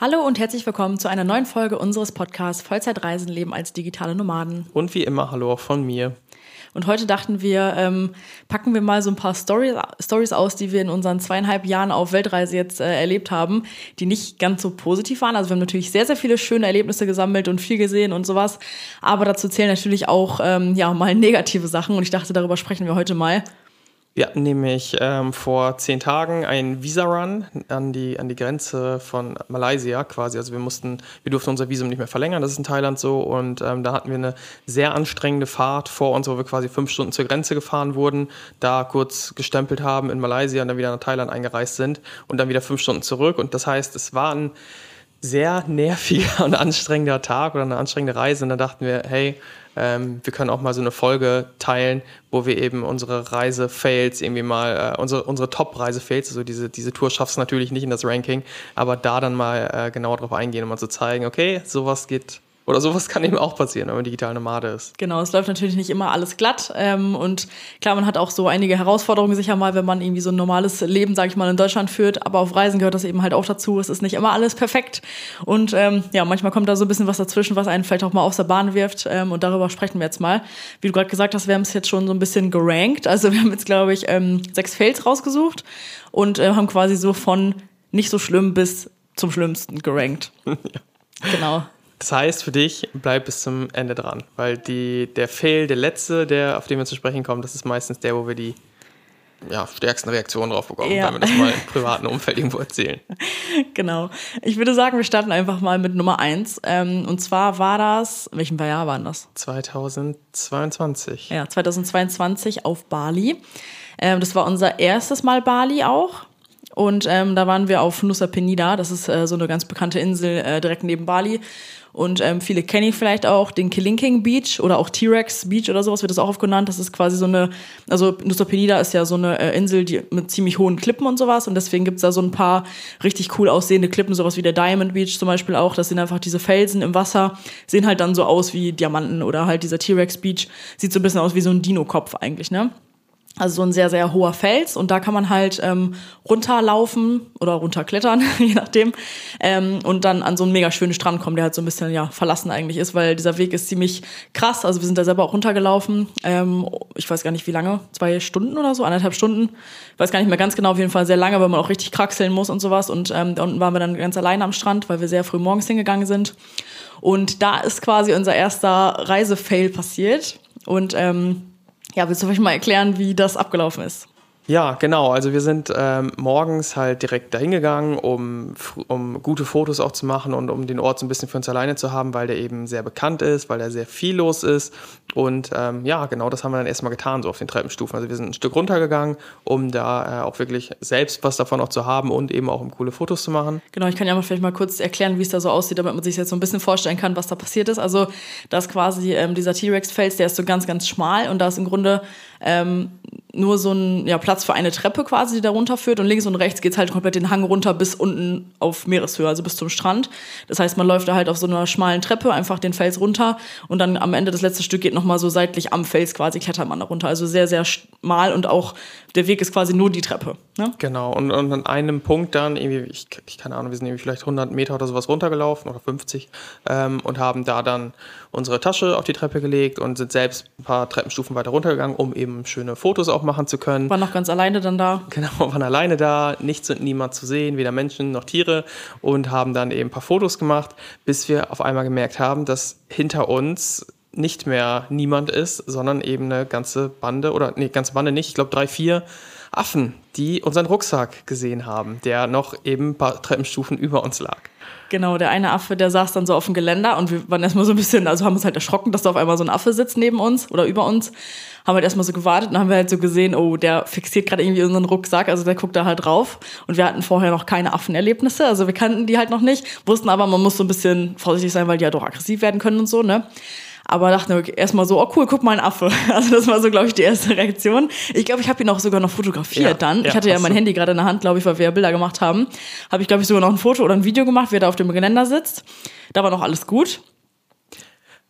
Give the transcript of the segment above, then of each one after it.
Hallo und herzlich willkommen zu einer neuen Folge unseres Podcasts Vollzeitreisen leben als digitale Nomaden. Und wie immer, hallo auch von mir. Und heute dachten wir, ähm, packen wir mal so ein paar Stories, Stories aus, die wir in unseren zweieinhalb Jahren auf Weltreise jetzt äh, erlebt haben, die nicht ganz so positiv waren. Also wir haben natürlich sehr, sehr viele schöne Erlebnisse gesammelt und viel gesehen und sowas. Aber dazu zählen natürlich auch ähm, ja mal negative Sachen. Und ich dachte, darüber sprechen wir heute mal. Wir hatten nämlich ähm, vor zehn Tagen einen Visa-Run an die, an die Grenze von Malaysia quasi. Also wir mussten, wir durften unser Visum nicht mehr verlängern, das ist in Thailand so. Und ähm, da hatten wir eine sehr anstrengende Fahrt vor uns, wo wir quasi fünf Stunden zur Grenze gefahren wurden, da kurz gestempelt haben in Malaysia und dann wieder nach Thailand eingereist sind und dann wieder fünf Stunden zurück. Und das heißt, es war ein sehr nerviger und anstrengender Tag oder eine anstrengende Reise. Und da dachten wir, hey, ähm, wir können auch mal so eine Folge teilen, wo wir eben unsere Reise-Fails irgendwie mal, äh, unsere, unsere Top-Reise-Fails, also diese, diese Tour schaffst du natürlich nicht in das Ranking, aber da dann mal äh, genauer drauf eingehen und mal zu zeigen, okay, sowas geht oder sowas kann eben auch passieren, wenn man digital Nomade ist. Genau, es läuft natürlich nicht immer alles glatt. Ähm, und klar, man hat auch so einige Herausforderungen sicher mal, wenn man irgendwie so ein normales Leben, sage ich mal, in Deutschland führt. Aber auf Reisen gehört das eben halt auch dazu. Es ist nicht immer alles perfekt. Und ähm, ja, manchmal kommt da so ein bisschen was dazwischen, was einen vielleicht auch mal aus der Bahn wirft. Ähm, und darüber sprechen wir jetzt mal. Wie du gerade gesagt hast, wir haben es jetzt schon so ein bisschen gerankt. Also wir haben jetzt, glaube ich, ähm, sechs Fails rausgesucht und äh, haben quasi so von nicht so schlimm bis zum Schlimmsten gerankt. ja. Genau. Das heißt für dich, bleib bis zum Ende dran, weil die, der Fail, der letzte, der, auf den wir zu sprechen kommen, das ist meistens der, wo wir die ja, stärksten Reaktionen drauf bekommen, ja. wenn wir das mal im privaten Umfeld irgendwo erzählen. Genau. Ich würde sagen, wir starten einfach mal mit Nummer eins. Ähm, und zwar war das, in welchem Jahr waren das? 2022. Ja, 2022 auf Bali. Ähm, das war unser erstes Mal Bali auch. Und ähm, da waren wir auf Nusa Penida, das ist äh, so eine ganz bekannte Insel äh, direkt neben Bali. Und ähm, viele kennen ihn vielleicht auch, den Kilinking Beach oder auch T-Rex Beach oder sowas wird das auch oft genannt. Das ist quasi so eine, also Nusa Penida ist ja so eine äh, Insel die, mit ziemlich hohen Klippen und sowas. Und deswegen gibt's da so ein paar richtig cool aussehende Klippen, sowas wie der Diamond Beach zum Beispiel auch. Das sind einfach diese Felsen im Wasser, sehen halt dann so aus wie Diamanten oder halt dieser T-Rex Beach. Sieht so ein bisschen aus wie so ein Dino-Kopf eigentlich, ne? Also so ein sehr, sehr hoher Fels und da kann man halt ähm, runterlaufen oder runterklettern, je nachdem, ähm, und dann an so einen mega schönen Strand kommen, der halt so ein bisschen ja verlassen eigentlich ist, weil dieser Weg ist ziemlich krass. Also wir sind da selber auch runtergelaufen. Ähm, ich weiß gar nicht wie lange, zwei Stunden oder so, anderthalb Stunden. Ich weiß gar nicht mehr ganz genau, auf jeden Fall sehr lange, weil man auch richtig kraxeln muss und sowas. Und ähm, da unten waren wir dann ganz alleine am Strand, weil wir sehr früh morgens hingegangen sind. Und da ist quasi unser erster Reisefail passiert. Und ähm, ja, willst du vielleicht mal erklären, wie das abgelaufen ist? Ja, genau. Also wir sind ähm, morgens halt direkt dahin gegangen, um, um gute Fotos auch zu machen und um den Ort so ein bisschen für uns alleine zu haben, weil der eben sehr bekannt ist, weil da sehr viel los ist. Und ähm, ja, genau das haben wir dann erstmal getan, so auf den Treppenstufen. Also wir sind ein Stück runtergegangen, um da äh, auch wirklich selbst was davon auch zu haben und eben auch um coole Fotos zu machen. Genau, ich kann ja mal vielleicht mal kurz erklären, wie es da so aussieht, damit man sich jetzt so ein bisschen vorstellen kann, was da passiert ist. Also da ist quasi ähm, dieser T-Rex-Fels, der ist so ganz, ganz schmal und da ist im Grunde ähm, nur so ein ja, Platz für eine Treppe quasi, die da runterführt. Und links und rechts geht's halt komplett den Hang runter bis unten auf Meereshöhe, also bis zum Strand. Das heißt, man läuft da halt auf so einer schmalen Treppe einfach den Fels runter und dann am Ende das letzte Stück geht nochmal so seitlich am Fels quasi, klettert man da runter. Also sehr, sehr schmal und auch der Weg ist quasi nur die Treppe. Ne? Genau, und, und an einem Punkt dann, irgendwie, ich, ich keine Ahnung, wir sind irgendwie vielleicht 100 Meter oder sowas runtergelaufen oder 50 ähm, und haben da dann unsere Tasche auf die Treppe gelegt und sind selbst ein paar Treppenstufen weiter runtergegangen, um eben schöne Fotos auch machen zu können. War noch ganz alleine dann da. Genau, waren alleine da, nichts und niemand zu sehen, weder Menschen noch Tiere und haben dann eben ein paar Fotos gemacht, bis wir auf einmal gemerkt haben, dass hinter uns nicht mehr niemand ist, sondern eben eine ganze Bande oder nee, ganze Bande nicht, ich glaube drei, vier Affen, die unseren Rucksack gesehen haben, der noch eben ein paar Treppenstufen über uns lag. Genau, der eine Affe, der saß dann so auf dem Geländer und wir waren erstmal so ein bisschen, also haben uns halt erschrocken, dass da auf einmal so ein Affe sitzt neben uns oder über uns. Haben halt erstmal so gewartet und haben wir halt so gesehen, oh, der fixiert gerade irgendwie unseren Rucksack, also der guckt da halt drauf. Und wir hatten vorher noch keine Affenerlebnisse, also wir kannten die halt noch nicht, wussten aber, man muss so ein bisschen vorsichtig sein, weil die ja halt doch aggressiv werden können und so, ne? Aber dachte okay, erstmal so, oh cool, guck mal ein Affe. Also das war so, glaube ich, die erste Reaktion. Ich glaube, ich habe ihn auch sogar noch fotografiert ja, dann. Ich hatte ja mein du. Handy gerade in der Hand, glaube ich, weil wir ja Bilder gemacht haben. Habe ich, glaube ich, sogar noch ein Foto oder ein Video gemacht, wie er da auf dem Geländer sitzt. Da war noch alles gut.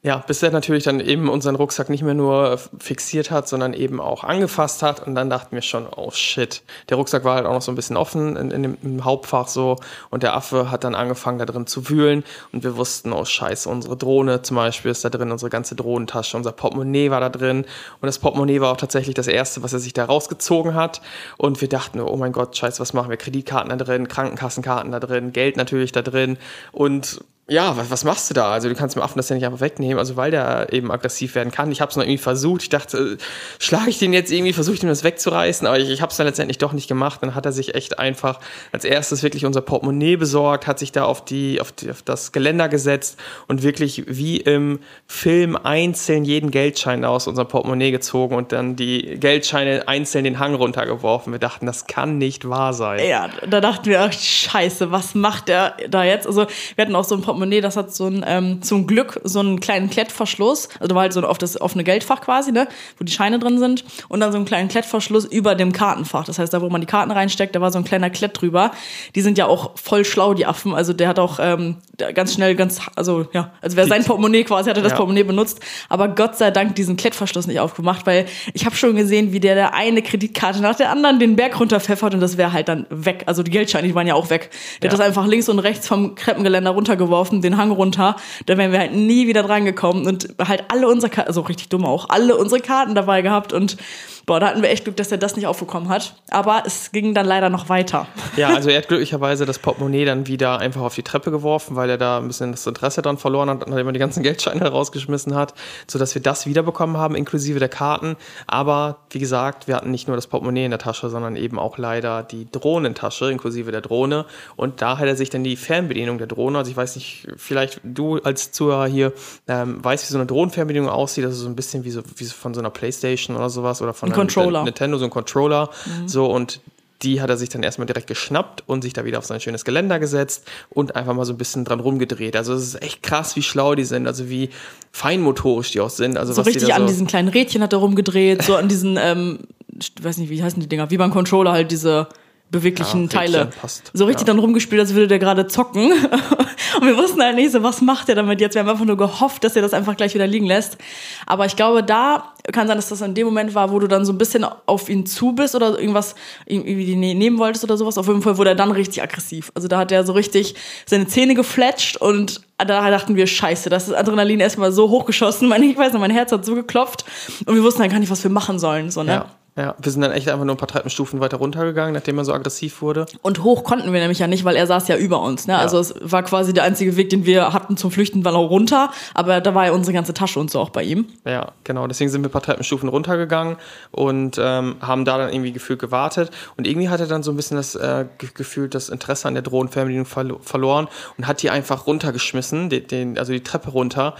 Ja, bis er natürlich dann eben unseren Rucksack nicht mehr nur fixiert hat, sondern eben auch angefasst hat. Und dann dachten wir schon, oh shit. Der Rucksack war halt auch noch so ein bisschen offen in, in dem, im Hauptfach so. Und der Affe hat dann angefangen, da drin zu wühlen. Und wir wussten, oh scheiße, unsere Drohne zum Beispiel ist da drin, unsere ganze Drohnentasche, unser Portemonnaie war da drin. Und das Portemonnaie war auch tatsächlich das erste, was er sich da rausgezogen hat. Und wir dachten, oh mein Gott, scheiße, was machen wir? Kreditkarten da drin, Krankenkassenkarten da drin, Geld natürlich da drin. Und ja, was, was machst du da? Also du kannst dem Affen das ja nicht einfach wegnehmen, also weil der eben aggressiv werden kann. Ich habe es noch irgendwie versucht. Ich dachte, schlage ich den jetzt irgendwie, versuche ich dem das wegzureißen, aber ich, ich habe es dann letztendlich doch nicht gemacht. Dann hat er sich echt einfach als erstes wirklich unser Portemonnaie besorgt, hat sich da auf die, auf, die, auf das Geländer gesetzt und wirklich wie im Film einzeln jeden Geldschein aus unserem Portemonnaie gezogen und dann die Geldscheine einzeln den Hang runtergeworfen. Wir dachten, das kann nicht wahr sein. Ja, da dachten wir, ach scheiße, was macht der da jetzt? Also wir hatten auch so ein Portemonnaie Portemonnaie, das hat so ein, ähm, zum Glück so einen kleinen Klettverschluss. Also da war halt so auf das offene Geldfach quasi, ne, wo die Scheine drin sind. Und dann so einen kleinen Klettverschluss über dem Kartenfach. Das heißt, da wo man die Karten reinsteckt, da war so ein kleiner Klett drüber. Die sind ja auch voll schlau, die Affen. Also der hat auch ähm, ganz schnell, ganz, also ja, also wer sein Portemonnaie quasi hatte, das ja. Portemonnaie benutzt. Aber Gott sei Dank diesen Klettverschluss nicht aufgemacht, weil ich habe schon gesehen, wie der der eine Kreditkarte nach der anderen den Berg runterpfeffert und das wäre halt dann weg. Also die Geldscheine, die waren ja auch weg. Der ja. hat das einfach links und rechts vom Kreppengeländer runtergeworfen laufen den Hang runter. Da wären wir halt nie wieder dran gekommen und halt alle unsere Karten, also richtig dumm auch, alle unsere Karten dabei gehabt und boah, da hatten wir echt Glück, dass er das nicht aufbekommen hat. Aber es ging dann leider noch weiter. Ja, also er hat glücklicherweise das Portemonnaie dann wieder einfach auf die Treppe geworfen, weil er da ein bisschen das Interesse dran verloren hat, nachdem er die ganzen Geldscheine rausgeschmissen hat, sodass wir das wiederbekommen haben, inklusive der Karten. Aber wie gesagt, wir hatten nicht nur das Portemonnaie in der Tasche, sondern eben auch leider die Drohnentasche, inklusive der Drohne. Und da hat er sich dann die Fernbedienung der Drohne, also ich weiß nicht, vielleicht du als Zuhörer hier ähm, weißt, wie so eine Drohnenfernbedienung aussieht, also so ein bisschen wie so, wie so von so einer Playstation oder sowas oder von Controller. Nintendo, so ein Controller. Mhm. So und die hat er sich dann erstmal direkt geschnappt und sich da wieder auf sein schönes Geländer gesetzt und einfach mal so ein bisschen dran rumgedreht. Also es ist echt krass, wie schlau die sind, also wie feinmotorisch die auch sind. Also so richtig die an so diesen kleinen Rädchen hat er rumgedreht, so an diesen, ähm, ich weiß nicht, wie heißen die Dinger, wie beim Controller halt diese beweglichen ja, Teile. So richtig ja. dann rumgespielt, als würde der gerade zocken. Und wir wussten halt nicht so, was macht er damit jetzt? Wir haben einfach nur gehofft, dass er das einfach gleich wieder liegen lässt. Aber ich glaube, da kann sein, dass das in dem Moment war, wo du dann so ein bisschen auf ihn zu bist oder irgendwas irgendwie nehmen wolltest oder sowas. Auf jeden Fall wurde er dann richtig aggressiv. Also da hat er so richtig seine Zähne gefletscht und da dachten wir, scheiße, das ist Adrenalin erstmal so hochgeschossen. Ich weiß noch, mein Herz hat so geklopft und wir wussten dann gar nicht, was wir machen sollen. So, ne? Ja. Ja, wir sind dann echt einfach nur ein paar Treppenstufen weiter runtergegangen, nachdem er so aggressiv wurde. Und hoch konnten wir nämlich ja nicht, weil er saß ja über uns. Ne? Ja. Also es war quasi der einzige Weg, den wir hatten zum Flüchten, war auch runter. Aber da war ja unsere ganze Tasche und so auch bei ihm. Ja, genau. Deswegen sind wir ein paar Treppenstufen runtergegangen und ähm, haben da dann irgendwie gefühlt gewartet. Und irgendwie hat er dann so ein bisschen das äh, Gefühl, das Interesse an der Drohnenfernbedienung verlo verloren und hat die einfach runtergeschmissen, den, den, also die Treppe runter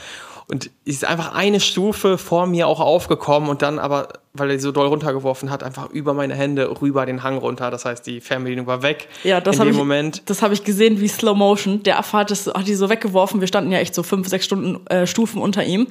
und ist einfach eine Stufe vor mir auch aufgekommen und dann aber weil er die so doll runtergeworfen hat, einfach über meine Hände rüber den Hang runter. Das heißt, die Fernbedienung war weg. Ja, das habe ich, Moment. Das habe ich gesehen wie Slow Motion. Der Affe hat, das, hat die so weggeworfen. Wir standen ja echt so fünf, sechs Stunden äh, Stufen unter ihm.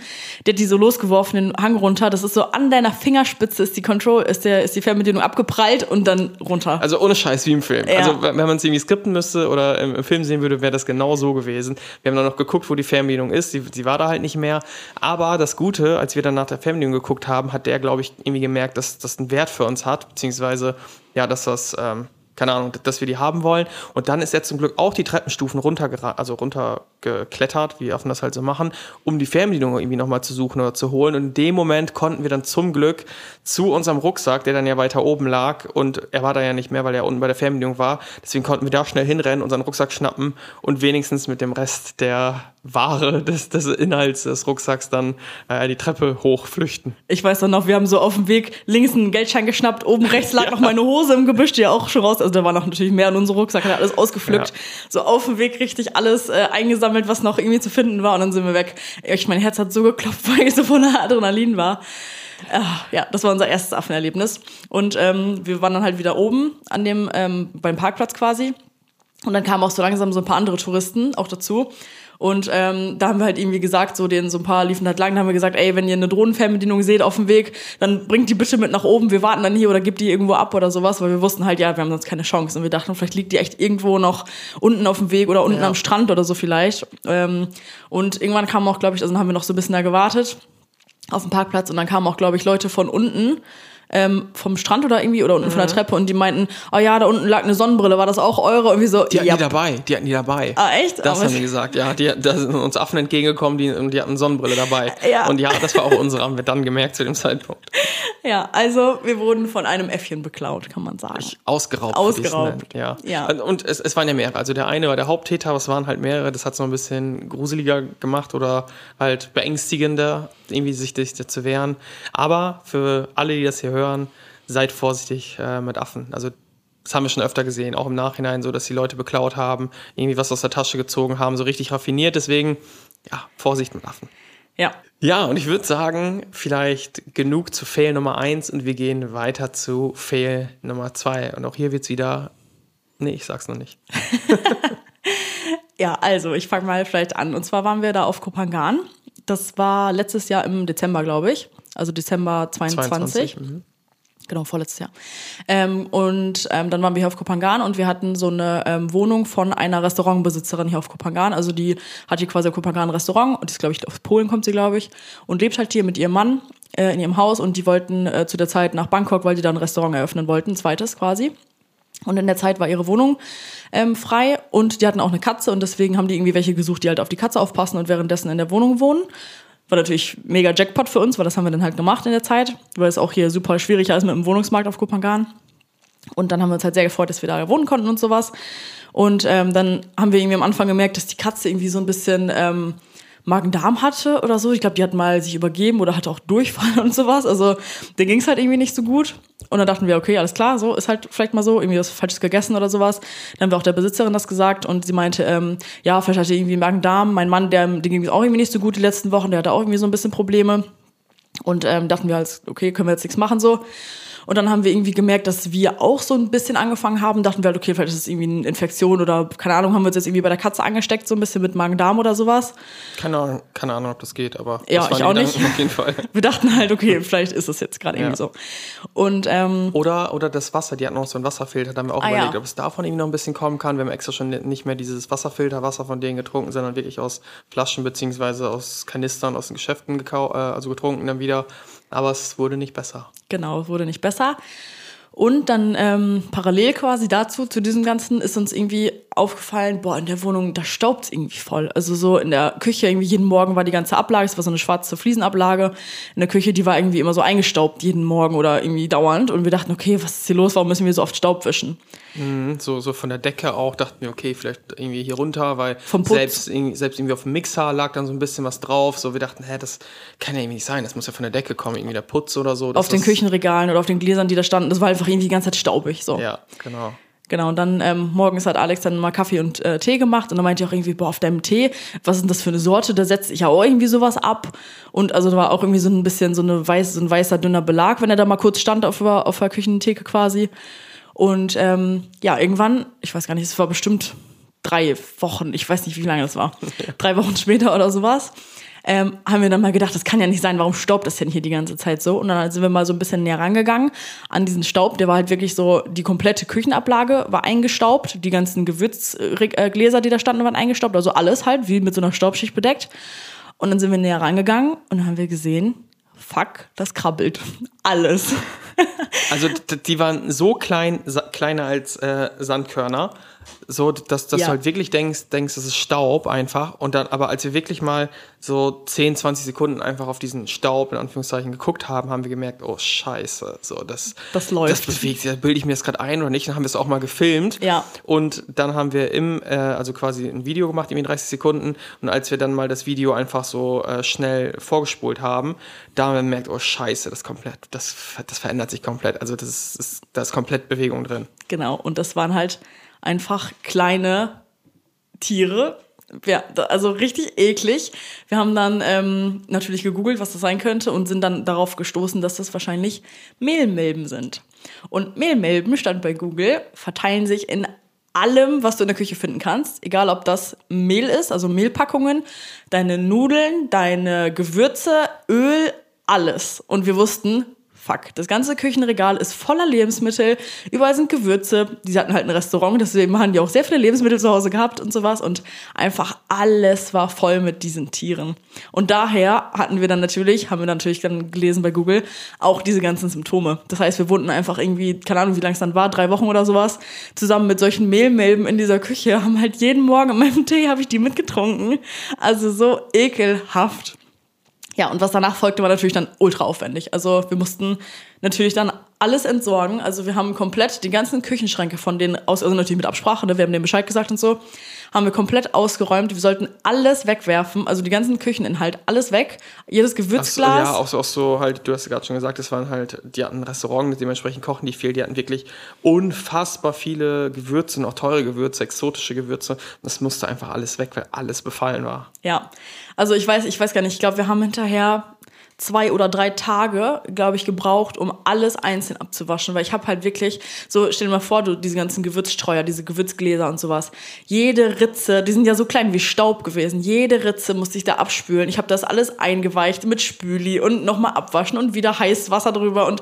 Der hat die so losgeworfen, den Hang runter. Das ist so an deiner Fingerspitze ist die Control, ist der, ist die Fernbedienung abgeprallt und dann runter. Also ohne Scheiß wie im Film. Ja. Also wenn man es irgendwie skripten müsste oder im, Film sehen würde, wäre das genau so gewesen. Wir haben dann noch geguckt, wo die Fernbedienung ist. Sie, sie war da halt nicht mehr. Aber das Gute, als wir dann nach der Fernbedienung geguckt haben, hat der, glaube ich, irgendwie gemerkt, dass das einen Wert für uns hat, beziehungsweise ja, dass das, ähm, keine Ahnung, dass wir die haben wollen. Und dann ist er zum Glück auch die Treppenstufen runter, also runter geklettert, wie Affen das halt so machen, um die Fernbedienung irgendwie nochmal zu suchen oder zu holen. Und in dem Moment konnten wir dann zum Glück zu unserem Rucksack, der dann ja weiter oben lag und er war da ja nicht mehr, weil er unten bei der Fernbedienung war. Deswegen konnten wir da schnell hinrennen, unseren Rucksack schnappen und wenigstens mit dem Rest der Ware des, des Inhalts des Rucksacks dann äh, die Treppe hochflüchten. Ich weiß doch noch, wir haben so auf dem Weg links einen Geldschein geschnappt, oben rechts lag ja. noch meine Hose im Gebüsch, die ja auch schon raus, also da war noch natürlich mehr in unserem Rucksack, hat alles ausgepflückt. Ja. So auf dem Weg richtig alles äh, eingesammelt, was noch irgendwie zu finden war und dann sind wir weg. Ich, mein Herz hat so geklopft, weil ich so voller Adrenalin war. Ja, das war unser erstes Affenerlebnis. Und ähm, wir waren dann halt wieder oben an dem, ähm, beim Parkplatz quasi. Und dann kamen auch so langsam so ein paar andere Touristen auch dazu. Und ähm, da haben wir halt irgendwie gesagt, so den so ein paar liefen halt lang, da haben wir gesagt, ey, wenn ihr eine Drohnenfernbedienung seht auf dem Weg, dann bringt die bitte mit nach oben, wir warten dann hier oder gibt die irgendwo ab oder sowas, weil wir wussten halt, ja, wir haben sonst keine Chance. Und wir dachten, vielleicht liegt die echt irgendwo noch unten auf dem Weg oder unten ja. am Strand oder so vielleicht. Ähm, und irgendwann kam auch, glaube ich, also dann haben wir noch so ein bisschen da gewartet auf dem Parkplatz und dann kamen auch, glaube ich, Leute von unten ähm, vom Strand oder irgendwie oder unten mhm. von der mhm. Treppe und die meinten, oh ja, da unten lag eine Sonnenbrille, war das auch eure? Irgendwie so, die hatten ja. die dabei, die hatten die dabei. Ah, echt? Das Aber haben die gesagt, ja, die, da sind uns Affen entgegengekommen die, und die hatten Sonnenbrille dabei. Ja. Und ja, das war auch unsere, haben wir dann gemerkt zu dem Zeitpunkt. Ja, also wir wurden von einem Äffchen beklaut, kann man sagen. Ausgeraubt. Ausgeraubt. Ja. ja. Und es, es waren ja mehrere. Also der eine war der Haupttäter, aber es waren halt mehrere. Das hat es noch ein bisschen gruseliger gemacht oder halt beängstigender, irgendwie sich, sich zu wehren. Aber für alle, die das hier hören, seid vorsichtig äh, mit Affen. Also das haben wir schon öfter gesehen, auch im Nachhinein so, dass die Leute beklaut haben, irgendwie was aus der Tasche gezogen haben, so richtig raffiniert. Deswegen, ja, Vorsicht mit Affen. Ja. Ja, und ich würde sagen, vielleicht genug zu Fail Nummer 1 und wir gehen weiter zu Fail Nummer 2. Und auch hier wird es wieder. Nee, ich sag's noch nicht. ja, also ich fange mal vielleicht an. Und zwar waren wir da auf Kopangan. Das war letztes Jahr im Dezember, glaube ich. Also Dezember 22. 22 mhm. Genau, vorletztes Jahr. Ähm, und ähm, dann waren wir hier auf Kopangan und wir hatten so eine ähm, Wohnung von einer Restaurantbesitzerin hier auf Kopangan. Also die hat hier quasi ein Kopangan Restaurant und ist, glaube ich, aus Polen kommt sie, glaube ich, und lebt halt hier mit ihrem Mann äh, in ihrem Haus und die wollten äh, zu der Zeit nach Bangkok, weil die da ein Restaurant eröffnen wollten, ein zweites quasi. Und in der Zeit war ihre Wohnung ähm, frei und die hatten auch eine Katze und deswegen haben die irgendwie welche gesucht, die halt auf die Katze aufpassen und währenddessen in der Wohnung wohnen. War natürlich mega Jackpot für uns, weil das haben wir dann halt gemacht in der Zeit, weil es auch hier super schwierig ist mit dem Wohnungsmarkt auf Kopangan. Und dann haben wir uns halt sehr gefreut, dass wir da wohnen konnten und sowas. Und ähm, dann haben wir irgendwie am Anfang gemerkt, dass die Katze irgendwie so ein bisschen ähm, Magen-Darm hatte oder so. Ich glaube, die hat mal sich übergeben oder hatte auch Durchfall und sowas. Also der ging es halt irgendwie nicht so gut. Und dann dachten wir, okay, alles klar, so ist halt vielleicht mal so, irgendwie was Falsches gegessen oder sowas. Dann haben wir auch der Besitzerin das gesagt und sie meinte, ähm, ja, vielleicht hatte irgendwie Magen-Darm. Mein Mann, der, dem ging es auch irgendwie nicht so gut die letzten Wochen, der hatte auch irgendwie so ein bisschen Probleme. Und ähm, dachten wir halt, okay, können wir jetzt nichts machen so. Und dann haben wir irgendwie gemerkt, dass wir auch so ein bisschen angefangen haben. Dachten wir halt, okay, vielleicht ist es irgendwie eine Infektion oder keine Ahnung, haben wir uns jetzt irgendwie bei der Katze angesteckt, so ein bisschen mit Magen-Darm oder sowas. Keine Ahnung, keine Ahnung, ob das geht, aber ja, ich auch nicht. Auf jeden Fall. Wir dachten halt, okay, vielleicht ist es jetzt gerade irgendwie ja. so. Und, ähm, oder, oder das Wasser, die hatten noch so einen Wasserfilter, da haben wir auch ah, überlegt, ja. ob es davon irgendwie noch ein bisschen kommen kann. Wir haben extra schon nicht mehr dieses Wasserfilterwasser von denen getrunken, sondern wirklich aus Flaschen beziehungsweise aus Kanistern aus den Geschäften gekau äh, also getrunken dann wieder aber es wurde nicht besser. Genau, es wurde nicht besser. Und dann ähm, parallel quasi dazu, zu diesem Ganzen, ist uns irgendwie aufgefallen, boah, in der Wohnung, da staubt es irgendwie voll. Also so in der Küche, irgendwie jeden Morgen war die ganze Ablage, es war so eine schwarze Fliesenablage. In der Küche, die war irgendwie immer so eingestaubt, jeden Morgen oder irgendwie dauernd. Und wir dachten, okay, was ist hier los? Warum müssen wir so oft Staub wischen? Mhm, so, so von der Decke auch dachten wir, okay, vielleicht irgendwie hier runter, weil selbst, selbst irgendwie auf dem Mixer lag dann so ein bisschen was drauf. So, wir dachten, hä, das kann ja irgendwie nicht sein, das muss ja von der Decke kommen, irgendwie der Putz oder so. Auf den Küchenregalen oder auf den Gläsern, die da standen, das war einfach irgendwie die ganze Zeit staubig. So. Ja, genau. Genau, und dann ähm, morgens hat Alex dann mal Kaffee und äh, Tee gemacht und dann meinte ich auch irgendwie, boah, auf deinem Tee, was ist denn das für eine Sorte? Da setze ich ja auch irgendwie sowas ab. Und also da war auch irgendwie so ein bisschen so, eine weiß, so ein weißer, dünner Belag, wenn er da mal kurz stand auf, auf der Küchentheke quasi. Und ähm, ja, irgendwann, ich weiß gar nicht, es war bestimmt drei Wochen, ich weiß nicht, wie lange das war, drei Wochen später oder sowas, ähm, haben wir dann mal gedacht, das kann ja nicht sein, warum staubt das denn hier die ganze Zeit so? Und dann sind wir mal so ein bisschen näher rangegangen an diesen Staub, der war halt wirklich so, die komplette Küchenablage war eingestaubt, die ganzen Gewürzgläser, die da standen, waren eingestaubt, also alles halt, wie mit so einer Staubschicht bedeckt. Und dann sind wir näher rangegangen und dann haben wir gesehen, fuck, das krabbelt. Alles. Also die waren so klein, kleiner als äh, Sandkörner so, dass, dass Ja. du halt wirklich denkst, denkst, das ist Staub einfach. Und dann, aber als wir wirklich mal so 10, 20 Sekunden einfach auf diesen Staub in Anführungszeichen geguckt haben, haben wir gemerkt, oh Scheiße, so das, Das läuft. Das bewegt sich, bilde ich mir das gerade ein oder nicht? Dann haben wir es auch mal gefilmt. Ja. Und dann haben wir im, äh, also quasi ein Video gemacht, irgendwie 30 Sekunden. Und als wir dann mal das Video einfach so äh, schnell vorgespult haben, da haben wir gemerkt, oh Scheiße, das komplett, das, das verändert sich komplett. Also das ist, ist, da ist komplett Bewegung drin. Genau, und das waren halt einfach kleine Tiere. Ja, also richtig eklig. Wir haben dann ähm, natürlich gegoogelt, was das sein könnte und sind dann darauf gestoßen, dass das wahrscheinlich Mehlmilben sind. Und Mehlmilben, stand bei Google, verteilen sich in allem, was du in der Küche finden kannst. Egal, ob das Mehl ist, also Mehlpackungen, deine Nudeln, deine Gewürze, Öl, alles. Und wir wussten, fuck, das ganze Küchenregal ist voller Lebensmittel. Überall sind Gewürze. Die hatten halt ein Restaurant, deswegen haben die auch sehr viele Lebensmittel zu Hause gehabt und sowas. Und einfach alles war voll mit diesen Tieren. Und daher hatten wir dann natürlich, haben wir natürlich dann gelesen bei Google, auch diese ganzen Symptome. Das heißt, wir wohnten einfach irgendwie, keine Ahnung, wie lange es dann war, drei Wochen oder sowas, zusammen mit solchen Mehlmilben in dieser Küche, haben halt jeden Morgen in meinem Tee habe ich die mitgetrunken. Also so ekelhaft. Ja, und was danach folgte, war natürlich dann ultra aufwendig. Also wir mussten natürlich dann alles entsorgen. Also wir haben komplett die ganzen Küchenschränke von denen aus, also natürlich mit Absprache, ne? wir haben denen Bescheid gesagt und so, haben wir komplett ausgeräumt. Wir sollten alles wegwerfen, also die ganzen Kücheninhalt, alles weg. Jedes Ach Gewürzglas. ja, auch so, auch so halt, du hast ja gerade schon gesagt, es waren halt, die hatten ein Restaurant, dementsprechend kochen die viel, die hatten wirklich unfassbar viele Gewürze, und auch teure Gewürze, exotische Gewürze. Das musste einfach alles weg, weil alles befallen war. Ja, also ich weiß, ich weiß gar nicht, ich glaube, wir haben hinterher zwei oder drei Tage, glaube ich, gebraucht, um alles einzeln abzuwaschen, weil ich habe halt wirklich, so stell dir mal vor, du diese ganzen Gewürzstreuer, diese Gewürzgläser und sowas, jede Ritze, die sind ja so klein wie Staub gewesen, jede Ritze musste ich da abspülen. Ich habe das alles eingeweicht mit Spüli und nochmal abwaschen und wieder heiß Wasser drüber und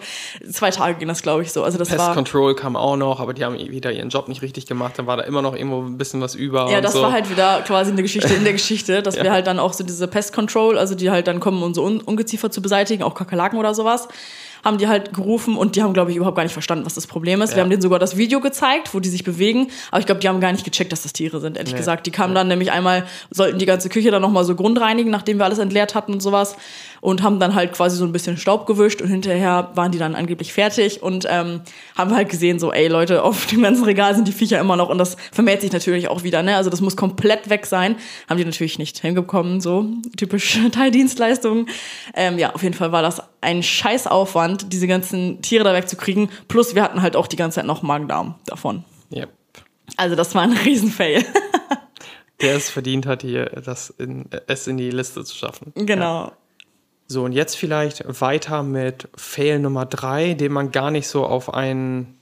zwei Tage ging das, glaube ich, so. Also das Pest war Control kam auch noch, aber die haben wieder ihren Job nicht richtig gemacht. Dann war da immer noch irgendwo ein bisschen was über. Ja, und das so. war halt wieder quasi eine Geschichte in der Geschichte, dass Ja. wir halt dann auch so diese Pest Control, also die halt dann kommen, um so Un Ungeziefer zu beseitigen, auch Kakerlaken oder sowas, haben die halt gerufen und die haben, glaube ich, überhaupt gar nicht verstanden, was das Problem ist. Wir Ja. haben denen sogar das Video gezeigt, wo die sich bewegen, aber ich glaube, die haben gar nicht gecheckt, dass das Tiere sind, ehrlich Nee. gesagt. Die kamen dann nämlich einmal, sollten die ganze Küche dann nochmal so grundreinigen, nachdem wir alles entleert hatten und sowas und haben dann halt quasi so ein bisschen Staub gewischt und hinterher waren die dann angeblich fertig und ähm, haben halt gesehen, so, ey Leute, auf dem ganzen Regal sind die Viecher immer noch und das vermehrt sich natürlich auch wieder, ne? Also das muss komplett weg sein. Haben die natürlich nicht hingekommen, so typisch Teildienstleistungen. Ähm, ja, auf jeden Fall war das ein Scheißaufwand, diese ganzen Tiere da wegzukriegen. Plus wir hatten halt auch die ganze Zeit noch Magen-Darm davon. Yep. Also das war ein Riesenfail. Der es verdient hat, hier das in, es in die Liste zu schaffen. genau. So, und jetzt vielleicht weiter mit Fail Nummer drei, den man gar nicht so auf ein,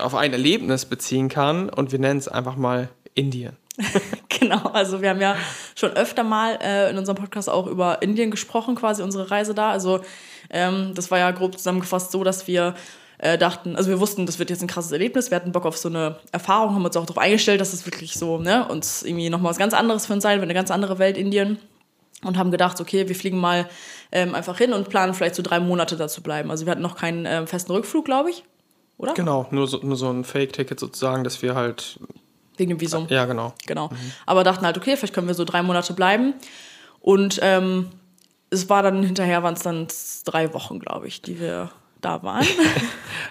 auf ein Erlebnis beziehen kann. Und wir nennen es einfach mal Indien. Genau, also wir haben ja schon öfter mal äh, in unserem Podcast auch über Indien gesprochen, quasi unsere Reise da. Also ähm, das war ja grob zusammengefasst so, dass wir äh, dachten, also wir wussten, das wird jetzt ein krasses Erlebnis, wir hatten Bock auf so eine Erfahrung, haben uns auch darauf eingestellt, dass es wirklich so, ne, uns irgendwie nochmal was ganz anderes für uns sein wird, eine ganz andere Welt Indien. Und haben gedacht, okay, wir fliegen mal ähm, einfach hin und planen vielleicht so drei Monate da zu bleiben. Also wir hatten noch keinen ähm, festen Rückflug, glaube ich. Oder? Genau, nur so, nur so ein Fake-Ticket sozusagen, dass wir halt, Wegen dem Visum. ja genau. Genau. Aber dachten halt, okay, vielleicht können wir so drei Monate bleiben. Und ähm, es war dann hinterher, waren es dann drei Wochen, glaube ich, die wir da waren.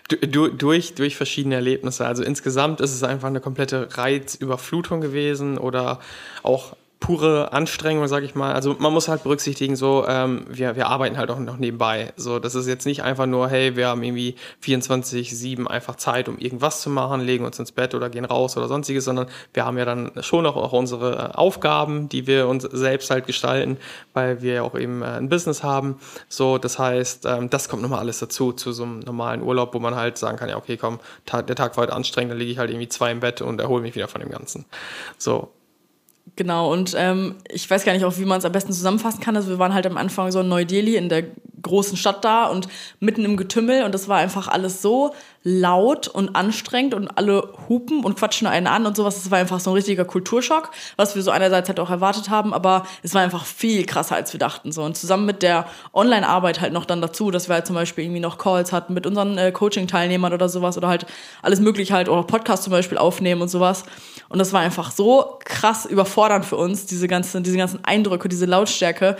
Du, du, durch, durch verschiedene Erlebnisse. Also insgesamt ist es einfach eine komplette Reizüberflutung gewesen oder auch pure Anstrengung, sage ich mal. Also man muss halt berücksichtigen, so ähm, wir, wir arbeiten halt auch noch nebenbei. So, das ist jetzt nicht einfach nur, hey, wir haben irgendwie 24/7 einfach Zeit, um irgendwas zu machen, legen uns ins Bett oder gehen raus oder sonstiges, sondern wir haben ja dann schon auch, auch unsere äh, Aufgaben, die wir uns selbst halt gestalten, weil wir ja auch eben äh, ein Business haben. So, das heißt, ähm, das kommt nochmal alles dazu, zu so einem normalen Urlaub, wo man halt sagen kann, ja, okay, komm, der Tag war heute anstrengend, dann liege ich halt irgendwie zwei im Bett und erhole mich wieder von dem Ganzen. So, genau, und ähm, ich weiß gar nicht auch, wie man es am besten zusammenfassen kann. Also wir waren halt am Anfang so in Neu-Delhi in der großen Stadt da und mitten im Getümmel und das war einfach alles so laut und anstrengend und alle hupen und quatschen einen an und sowas. Das war einfach so ein richtiger Kulturschock, was wir so einerseits halt auch erwartet haben, aber es war einfach viel krasser, als wir dachten. So. Und zusammen mit der Online-Arbeit halt noch dann dazu, dass wir halt zum Beispiel irgendwie noch Calls hatten mit unseren äh, Coaching-Teilnehmern oder sowas oder halt alles mögliche halt oder Podcasts zum Beispiel aufnehmen und sowas. Und das war einfach so krass überfordernd für uns, diese ganzen, diese ganzen Eindrücke, diese Lautstärke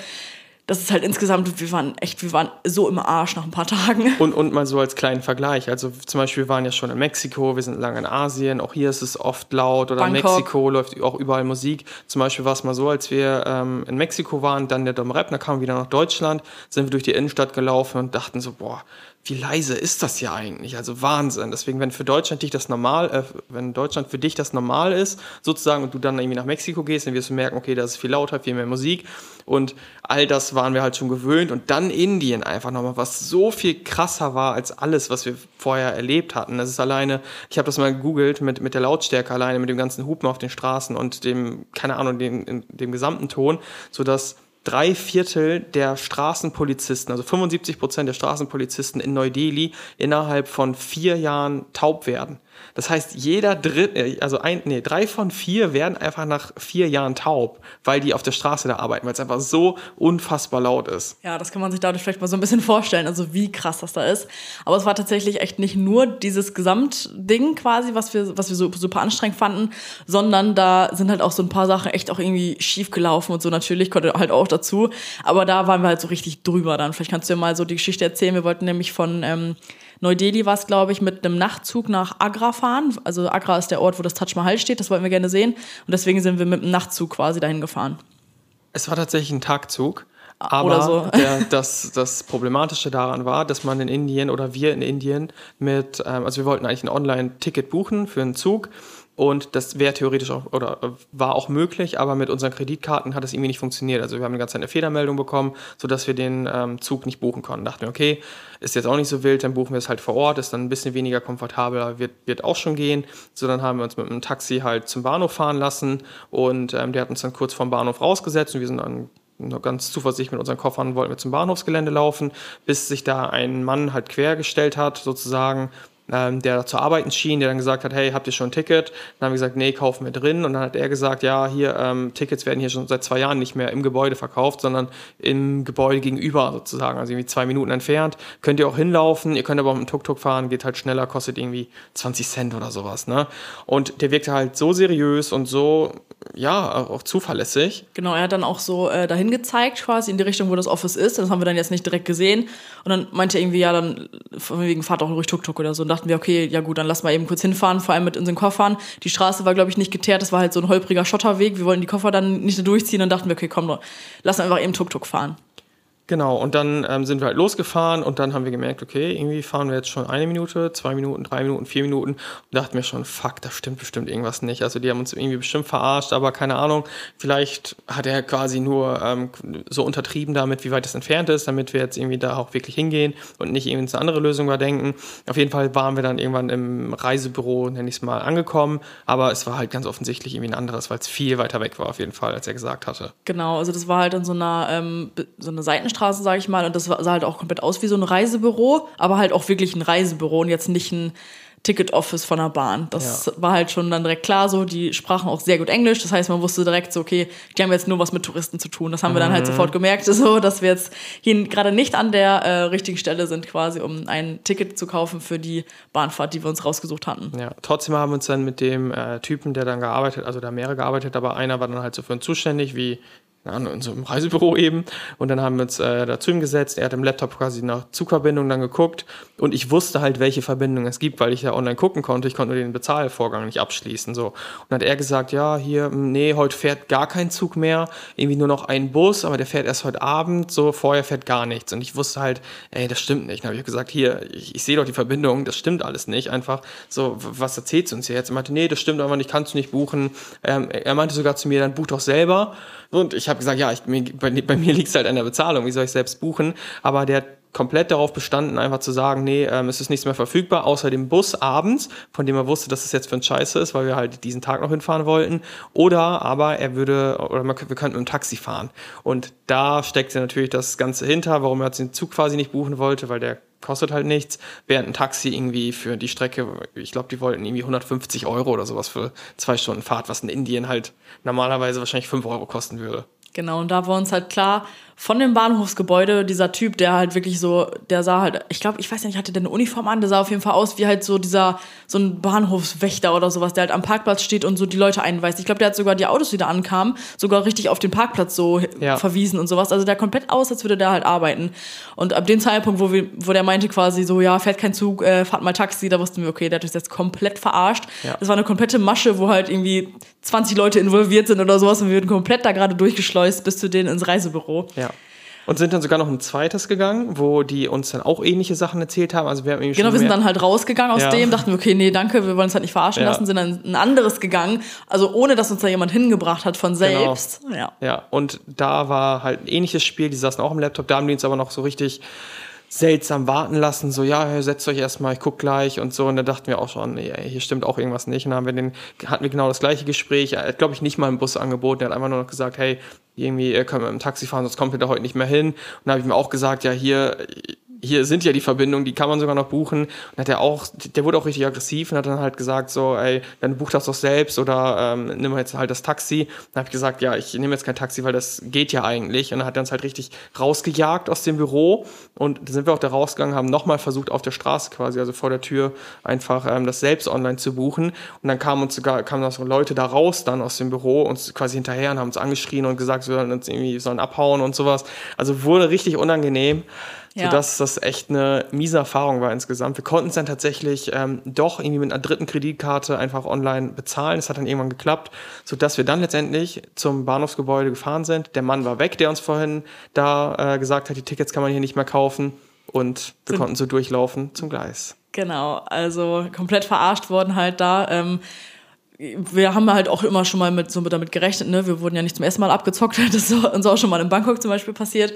das ist halt insgesamt, wir waren echt, wir waren so im Arsch nach ein paar Tagen. Und, und mal so als kleinen Vergleich. Also zum Beispiel, wir waren ja schon in Mexiko, wir sind lange in Asien, auch hier ist es oft laut oder Bangkok. in Mexiko läuft auch überall Musik. Zum Beispiel war es mal so, als wir ähm, in Mexiko waren, dann der Dom Rap, dann kamen wir wieder nach Deutschland, sind wir durch die Innenstadt gelaufen und dachten so, boah, wie leise ist das ja eigentlich? Also Wahnsinn. Deswegen, wenn für Deutschland dich das normal, äh, wenn Deutschland für dich das normal ist, sozusagen, und du dann irgendwie nach Mexiko gehst, dann wirst du merken, okay, da ist viel lauter, viel mehr Musik. Und all das waren wir halt schon gewöhnt. Und dann Indien einfach nochmal, was so viel krasser war als alles, was wir vorher erlebt hatten. Das ist alleine, ich habe das mal gegoogelt mit, mit der Lautstärke alleine, mit dem ganzen Hupen auf den Straßen und dem, keine Ahnung, dem, dem gesamten Ton, sodass drei Viertel der Straßenpolizisten, also 75 Prozent der Straßenpolizisten in Neu-Delhi innerhalb von vier Jahren taub werden. Das heißt, jeder dritte, äh, also ein, nee, drei von vier werden einfach nach vier Jahren taub, weil die auf der Straße da arbeiten, weil es einfach so unfassbar laut ist. Ja, das kann man sich dadurch vielleicht mal so ein bisschen vorstellen, also wie krass das da ist. Aber es war tatsächlich echt nicht nur dieses Gesamtding quasi, was wir, was wir so super anstrengend fanden, sondern da sind halt auch so ein paar Sachen echt auch irgendwie schief gelaufen und so natürlich, konnte halt auch dazu. Aber da waren wir halt so richtig drüber dann. Vielleicht kannst du dir mal so die Geschichte erzählen. Wir wollten nämlich von, ähm, Neu-Delhi war es, glaube ich, mit einem Nachtzug nach Agra fahren. Also Agra ist der Ort, wo das Taj Mahal steht. Das wollten wir gerne sehen. Und deswegen sind wir mit einem Nachtzug quasi dahin gefahren. Es war tatsächlich ein Tagzug. Ah, aber so. der, das, das Problematische daran war, dass man in Indien oder wir in Indien mit, ähm, also wir wollten eigentlich ein Online-Ticket buchen für einen Zug und das wäre theoretisch auch oder äh, war auch möglich, aber mit unseren Kreditkarten hat es irgendwie nicht funktioniert. Also wir haben eine ganze Zeit eine Fehlermeldung bekommen, sodass wir den ähm, Zug nicht buchen konnten. Dachten wir, okay, ist jetzt auch nicht so wild, dann buchen wir es halt vor Ort, ist dann ein bisschen weniger komfortabel, wird, wird auch schon gehen. So, dann haben wir uns mit einem Taxi halt zum Bahnhof fahren lassen und ähm, der hat uns dann kurz vom Bahnhof rausgesetzt und wir sind dann ganz zuversichtlich mit unseren Koffern wollten wir zum Bahnhofsgelände laufen, bis sich da ein Mann halt quergestellt hat, sozusagen, ähm, der zur Arbeiten schien, der dann gesagt hat, hey, habt ihr schon ein Ticket? Dann haben wir gesagt, nee, kaufen wir drin. Und dann hat er gesagt, ja, hier, ähm, Tickets werden hier schon seit zwei Jahren nicht mehr im Gebäude verkauft, sondern im Gebäude gegenüber sozusagen, also irgendwie zwei Minuten entfernt. Könnt ihr auch hinlaufen, ihr könnt aber mit dem Tuk-Tuk fahren, geht halt schneller, kostet irgendwie 20 Cent oder sowas. Ne? Und der wirkte halt so seriös und so, ja, auch zuverlässig. Genau, er hat dann auch so äh, dahin gezeigt, quasi in die Richtung, wo das Office ist. Das haben wir dann jetzt nicht direkt gesehen. Und dann meinte er irgendwie, ja, dann wegen fahrt auch durch Tuk-Tuk oder so. Und dachten wir, okay, ja gut, dann lass mal eben kurz hinfahren, vor allem mit unseren Koffern. Die Straße war, glaube ich, nicht geteert, das war halt so ein holpriger Schotterweg. Wir wollten die Koffer dann nicht durchziehen und dachten wir, okay, komm, lass einfach eben Tuk-Tuk fahren. Genau, und dann ähm, sind wir halt losgefahren und dann haben wir gemerkt, okay, irgendwie fahren wir jetzt schon eine Minute, zwei Minuten, drei Minuten, vier Minuten und dachten mir schon, fuck, da stimmt bestimmt irgendwas nicht. Also die haben uns irgendwie bestimmt verarscht, aber keine Ahnung, vielleicht hat er quasi nur ähm, so untertrieben damit, wie weit es entfernt ist, damit wir jetzt irgendwie da auch wirklich hingehen und nicht irgendwie eine andere Lösung überdenken. Auf jeden Fall waren wir dann irgendwann im Reisebüro, nenne ich es mal, angekommen, aber es war halt ganz offensichtlich irgendwie ein anderes, weil es viel weiter weg war auf jeden Fall, als er gesagt hatte. Genau, also das war halt in so einer, ähm, so einer Seitenstraße Straße, sage ich mal. Und das sah halt auch komplett aus wie so ein Reisebüro, aber halt auch wirklich ein Reisebüro und jetzt nicht ein Ticket-Office von der Bahn. Das ja. war halt schon dann direkt klar so. Die sprachen auch sehr gut Englisch. Das heißt, man wusste direkt so, okay, die haben jetzt nur was mit Touristen zu tun. Das haben mhm. wir dann halt mhm. sofort gemerkt, so, dass wir jetzt hier gerade nicht an der äh, richtigen Stelle sind, quasi, um ein Ticket zu kaufen für die Bahnfahrt, die wir uns rausgesucht hatten. Ja, trotzdem haben wir uns dann mit dem äh, Typen, der dann gearbeitet, also da mehrere gearbeitet, aber einer war dann halt so für uns zuständig, wie ja, in so einem Reisebüro eben. Und dann haben wir uns äh, dazu hingesetzt. Er hat im Laptop quasi nach Zugverbindungen dann geguckt. Und ich wusste halt, welche Verbindungen es gibt, weil ich ja online gucken konnte. Ich konnte nur den Bezahlvorgang nicht abschließen. So. Und dann hat er gesagt, ja, hier, hm, nee, heute fährt gar kein Zug mehr. Irgendwie nur noch ein Bus, aber der fährt erst heute Abend. So, vorher fährt gar nichts. Und ich wusste halt, ey, das stimmt nicht. Dann habe ich gesagt, hier, ich, ich sehe doch die Verbindung, das stimmt alles nicht. Einfach so, was erzählt du uns hier jetzt? Er meinte, nee, das stimmt aber nicht, kannst du nicht buchen. Ähm, er meinte sogar zu mir, dann buch doch selber. Und ich habe gesagt, ja, ich, bei, bei, mir liegt es halt an der Bezahlung, wie soll ich selbst buchen? Aber der komplett darauf bestanden, einfach zu sagen, nee, ähm, es ist nichts mehr verfügbar, außer dem Bus abends, von dem er wusste, dass es jetzt für ein Scheiße ist, weil wir halt diesen Tag noch hinfahren wollten. Oder aber er würde, oder wir könnten mit dem Taxi fahren. Und da steckte natürlich das Ganze hinter, warum er den Zug quasi nicht buchen wollte, weil der kostet halt nichts, während ein Taxi irgendwie für die Strecke, ich glaube, die wollten irgendwie 150 Euro oder sowas für zwei Stunden Fahrt, was in Indien halt normalerweise wahrscheinlich 5 Euro kosten würde. Genau, und da war uns halt klar, von dem Bahnhofsgebäude, dieser Typ, der halt wirklich so, der sah halt, ich glaube, ich weiß nicht, hatte der eine Uniform an, der sah auf jeden Fall aus wie halt so dieser, so ein Bahnhofswächter oder sowas, der halt am Parkplatz steht und so die Leute einweist. Ich glaube, der hat sogar die Autos, die da ankamen, sogar richtig auf den Parkplatz so ja. verwiesen und sowas. Also der komplett aus, als würde der halt arbeiten. Und ab dem Zeitpunkt, wo, wir, wo der meinte quasi so, ja, fährt kein Zug, äh, fahrt mal Taxi, da wussten wir, okay, der hat uns jetzt komplett verarscht. Ja. Das war eine komplette Masche, wo halt irgendwie 20 Leute involviert sind oder sowas und wir würden komplett da gerade durchgeschleust bis zu denen ins Reisebüro. Ja. Und sind dann sogar noch ein zweites gegangen, wo die uns dann auch ähnliche Sachen erzählt haben. Also wir haben irgendwie genau, wir sind dann halt rausgegangen aus ja. dem, dachten wir, okay, nee, danke, wir wollen uns halt nicht verarschen ja. lassen, sind dann ein anderes gegangen. Also ohne, dass uns da jemand hingebracht hat von genau. selbst. Genau. Ja. ja, und da war halt ein ähnliches Spiel, die saßen auch im Laptop, da haben die uns aber noch so richtig seltsam warten lassen, so, ja, setzt euch erstmal, ich guck gleich und so. Und da dachten wir auch schon, nee, hier stimmt auch irgendwas nicht. Und dann haben wir den, hatten wir genau das gleiche Gespräch. Er hat, glaube ich, nicht mal im Bus angeboten. Er hat einfach nur noch gesagt, hey, irgendwie, ihr könnt mit dem Taxi fahren, sonst kommt ihr da heute nicht mehr hin. Und dann habe ich mir auch gesagt, ja, hier, hier sind ja die Verbindungen, die kann man sogar noch buchen. Und hat er auch, der wurde auch richtig aggressiv und hat dann halt gesagt, so, ey, dann buch das doch selbst oder ähm, nimm jetzt halt das Taxi. Dann habe ich gesagt, ja, ich nehme jetzt kein Taxi, weil das geht ja eigentlich. Und dann hat er uns halt richtig rausgejagt aus dem Büro. Und dann sind wir auch da rausgegangen, haben nochmal versucht, auf der Straße quasi, also vor der Tür, einfach ähm, das selbst online zu buchen. Und dann kamen uns sogar, kamen noch so Leute da raus dann aus dem Büro, uns quasi hinterher und haben uns angeschrien und gesagt, wir sollen uns irgendwie sollen abhauen und sowas. Also wurde richtig unangenehm ja. sodass das echt eine miese Erfahrung war insgesamt. Wir konnten es dann tatsächlich ähm, doch irgendwie mit einer dritten Kreditkarte einfach online bezahlen. Es hat dann irgendwann geklappt, sodass wir dann letztendlich zum Bahnhofsgebäude gefahren sind. Der Mann war weg, der uns vorhin da äh, gesagt hat, die Tickets kann man hier nicht mehr kaufen. Und wir sind konnten so durchlaufen zum Gleis. Genau, also komplett verarscht worden halt da. Ähm, wir haben halt auch immer schon mal mit, so damit gerechnet, ne? Wir wurden ja nicht zum ersten Mal abgezockt. Das ist uns auch schon mal in Bangkok zum Beispiel passiert.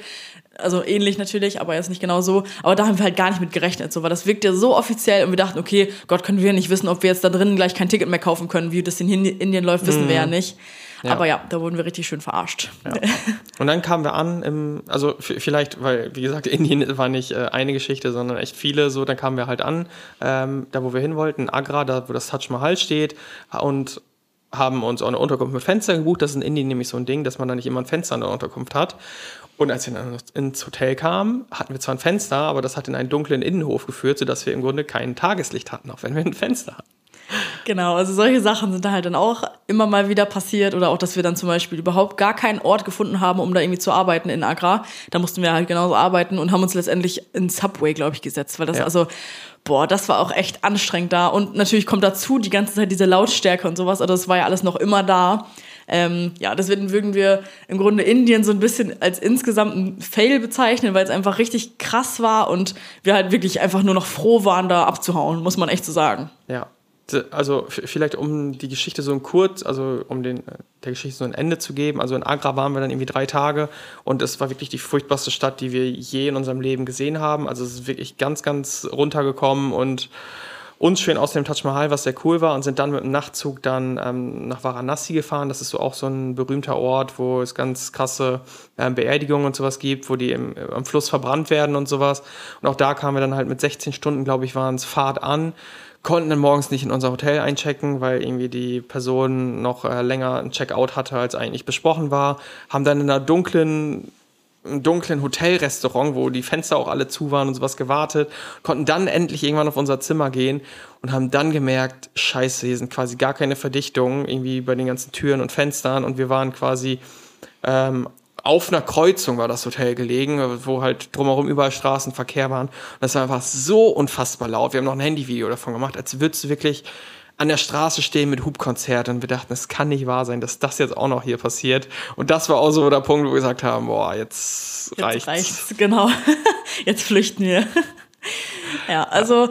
Also ähnlich natürlich, aber jetzt nicht genau so. Aber da haben wir halt gar nicht mit gerechnet, so, weil das wirkt ja so offiziell und wir dachten, okay, Gott, können wir nicht wissen, ob wir jetzt da drinnen gleich kein Ticket mehr kaufen können. Wie das in Indien läuft, wissen mhm. wir ja nicht. Ja. Aber ja, da wurden wir richtig schön verarscht. Ja. Und dann kamen wir an, im, also vielleicht, weil, wie gesagt, Indien war nicht äh, eine Geschichte, sondern echt viele, so, dann kamen wir halt an, ähm, da wo wir hin wollten, Agra, da wo das Taj Mahal steht und haben uns auch eine Unterkunft mit Fenster gebucht. Das ist in Indien nämlich so ein Ding, dass man da nicht immer ein Fenster in der Unterkunft hat. Und als wir dann ins Hotel kamen, hatten wir zwar ein Fenster, aber das hat in einen dunklen Innenhof geführt, sodass wir im Grunde kein Tageslicht hatten, auch wenn wir ein Fenster hatten. Genau, also solche Sachen sind da halt dann auch immer mal wieder passiert oder auch, dass wir dann zum Beispiel überhaupt gar keinen Ort gefunden haben, um da irgendwie zu arbeiten in Agra. Da mussten wir halt genauso arbeiten und haben uns letztendlich ins Subway, glaube ich, gesetzt, weil das ja. also boah, das war auch echt anstrengend da. Und natürlich kommt dazu die ganze Zeit diese Lautstärke und sowas, also das war ja alles noch immer da. Ähm, ja, deswegen würden wir im Grunde Indien so ein bisschen als insgesamt Fail bezeichnen, weil es einfach richtig krass war und wir halt wirklich einfach nur noch froh waren, da abzuhauen, muss man echt so sagen. Ja, also vielleicht um die Geschichte so ein kurz, also um den, der Geschichte so ein Ende zu geben. Also in Agra waren wir dann irgendwie drei Tage und es war wirklich die furchtbarste Stadt, die wir je in unserem Leben gesehen haben. Also es ist wirklich ganz, ganz runtergekommen und uns schön aus dem Taj Mahal, was sehr cool war, und sind dann mit dem Nachtzug dann ähm, nach Varanasi gefahren. Das ist so auch so ein berühmter Ort, wo es ganz krasse äh, Beerdigungen und sowas gibt, wo die im, am Fluss verbrannt werden und sowas. Und auch da kamen wir dann halt mit 16 Stunden, glaube ich, waren es Fahrt an konnten dann morgens nicht in unser Hotel einchecken, weil irgendwie die Person noch äh, länger ein Checkout hatte, als eigentlich besprochen war. Haben dann in einer dunklen einem dunklen Hotelrestaurant, wo die Fenster auch alle zu waren und sowas gewartet, konnten dann endlich irgendwann auf unser Zimmer gehen und haben dann gemerkt, scheiße, hier sind quasi gar keine Verdichtungen irgendwie bei den ganzen Türen und Fenstern und wir waren quasi ähm, auf einer Kreuzung war das Hotel gelegen, wo halt drumherum überall Straßenverkehr waren. Und das war einfach so unfassbar laut. Wir haben noch ein Handyvideo davon gemacht, als würdest du wirklich an der Straße stehen mit Hubkonzert und wir dachten, es kann nicht wahr sein, dass das jetzt auch noch hier passiert. Und das war auch so der Punkt, wo wir gesagt haben, boah, jetzt, jetzt reicht's. reicht's. Genau. Jetzt flüchten wir. ja, also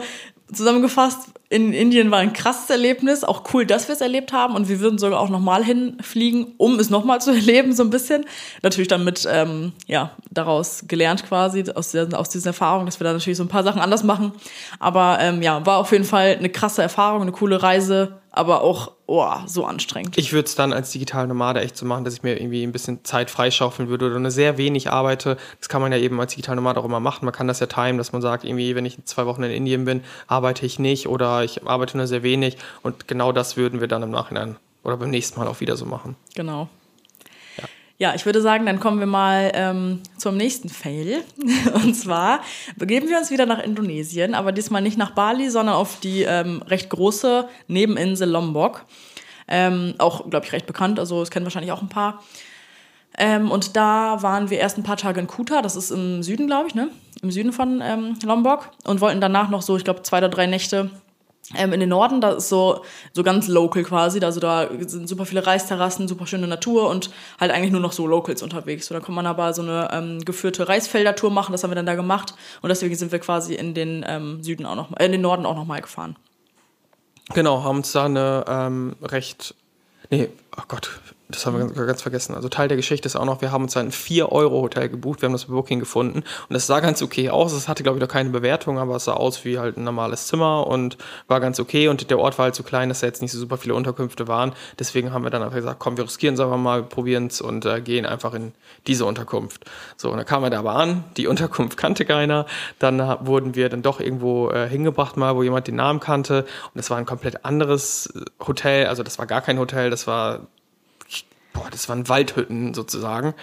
zusammengefasst, in Indien war ein krasses Erlebnis, auch cool, dass wir es erlebt haben und wir würden sogar auch nochmal hinfliegen, um es nochmal zu erleben, so ein bisschen. Natürlich dann mit, ähm, ja, daraus gelernt quasi, aus, aus dieser Erfahrung, dass wir da natürlich so ein paar Sachen anders machen. Aber ähm, ja, war auf jeden Fall eine krasse Erfahrung, eine coole Reise, aber auch oh, so anstrengend. Ich würde es dann als digitale Nomade echt so machen, dass ich mir irgendwie ein bisschen Zeit freischaufeln würde oder eine sehr wenig arbeite. Das kann man ja eben als digitale Nomade auch immer machen. Man kann das ja timen, dass man sagt, irgendwie, wenn ich zwei Wochen in Indien bin, arbeite ich nicht oder ich arbeite nur sehr wenig. Und genau das würden wir dann im Nachhinein oder beim nächsten Mal auch wieder so machen. Genau. Ja, ich würde sagen, dann kommen wir mal ähm, zum nächsten Fail. Und zwar begeben wir uns wieder nach Indonesien, aber diesmal nicht nach Bali, sondern auf die ähm, recht große Nebeninsel Lombok. Ähm, auch, glaube ich, recht bekannt, also es kennen wahrscheinlich auch ein paar. Ähm, und da waren wir erst ein paar Tage in Kuta, das ist im Süden, glaube ich, ne? Im Süden von ähm, Lombok. Und wollten danach noch so, ich glaube, zwei oder drei Nächte ähm, in den Norden, da ist so, so ganz local quasi. Also da sind super viele Reisterrassen, super schöne Natur und halt eigentlich nur noch so Locals unterwegs. So, da kann man aber so eine ähm, geführte Reisfelder-Tour machen, das haben wir dann da gemacht. Und deswegen sind wir quasi in den ähm, Süden auch noch, äh, in den Norden auch nochmal gefahren. Genau, haben uns da eine ähm, recht. Nee, oh Gott, das haben wir ganz, vergessen. Also Teil der Geschichte ist auch noch, wir haben uns ein 4-Euro-Hotel gebucht, wir haben das bei Booking gefunden und es sah ganz okay aus. Es hatte, glaube ich, noch keine Bewertung, aber es sah aus wie halt ein normales Zimmer und war ganz okay und der Ort war halt so klein, dass da jetzt nicht so super viele Unterkünfte waren. Deswegen haben wir dann einfach gesagt, komm, wir riskieren es einfach mal, probieren es und äh, gehen einfach in diese Unterkunft. So, und dann kamen wir da aber an, die Unterkunft kannte keiner, dann äh, wurden wir dann doch irgendwo äh, hingebracht mal, wo jemand den Namen kannte und es war ein komplett anderes äh, Hotel, also das war gar kein Hotel, das war boah, das waren Waldhütten sozusagen.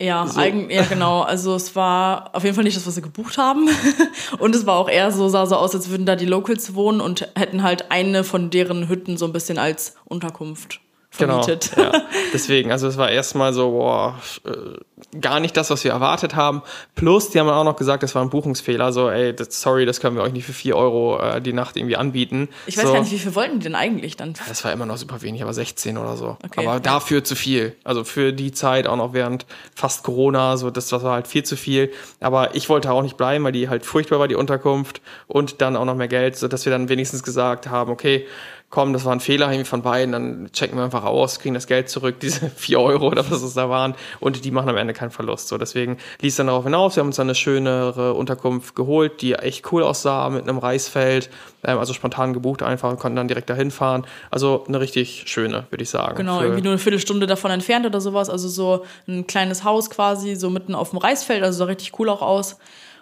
Ja, so. eigen, ja, genau. Also es war auf jeden Fall nicht das, was wir gebucht haben. und es war auch eher so, sah so aus, als würden da die Locals wohnen und hätten halt eine von deren Hütten so ein bisschen als Unterkunft vermietet. Genau, ja. Deswegen, also es war erstmal so, boah, äh, gar nicht das, was wir erwartet haben. Plus, die haben auch noch gesagt, das war ein Buchungsfehler. So, ey, das, sorry, das können wir euch nicht für 4 Euro äh, die Nacht irgendwie anbieten. Ich weiß so. gar nicht, wie viel wollten die denn eigentlich dann? Das war immer noch super wenig, aber 16 oder so. Okay. Aber dafür zu viel. Also für die Zeit, auch noch während fast Corona, so das, das war halt viel zu viel. Aber ich wollte auch nicht bleiben, weil die halt furchtbar war, die Unterkunft. Und dann auch noch mehr Geld, sodass wir dann wenigstens gesagt haben, okay, komm, das war ein Fehler irgendwie von beiden, dann checken wir einfach aus, kriegen das Geld zurück, diese vier Euro oder was es da waren, und die machen am Ende keinen Verlust. So, deswegen ließ dann darauf hinaus, wir haben uns dann eine schönere Unterkunft geholt, die echt cool aussah, mit einem Reisfeld, ähm, also spontan gebucht einfach und konnten dann direkt dahin fahren. Also eine richtig schöne, würde ich sagen. Genau, irgendwie nur eine Viertelstunde davon entfernt oder sowas, also so ein kleines Haus quasi, so mitten auf dem Reisfeld, also sah richtig cool auch aus.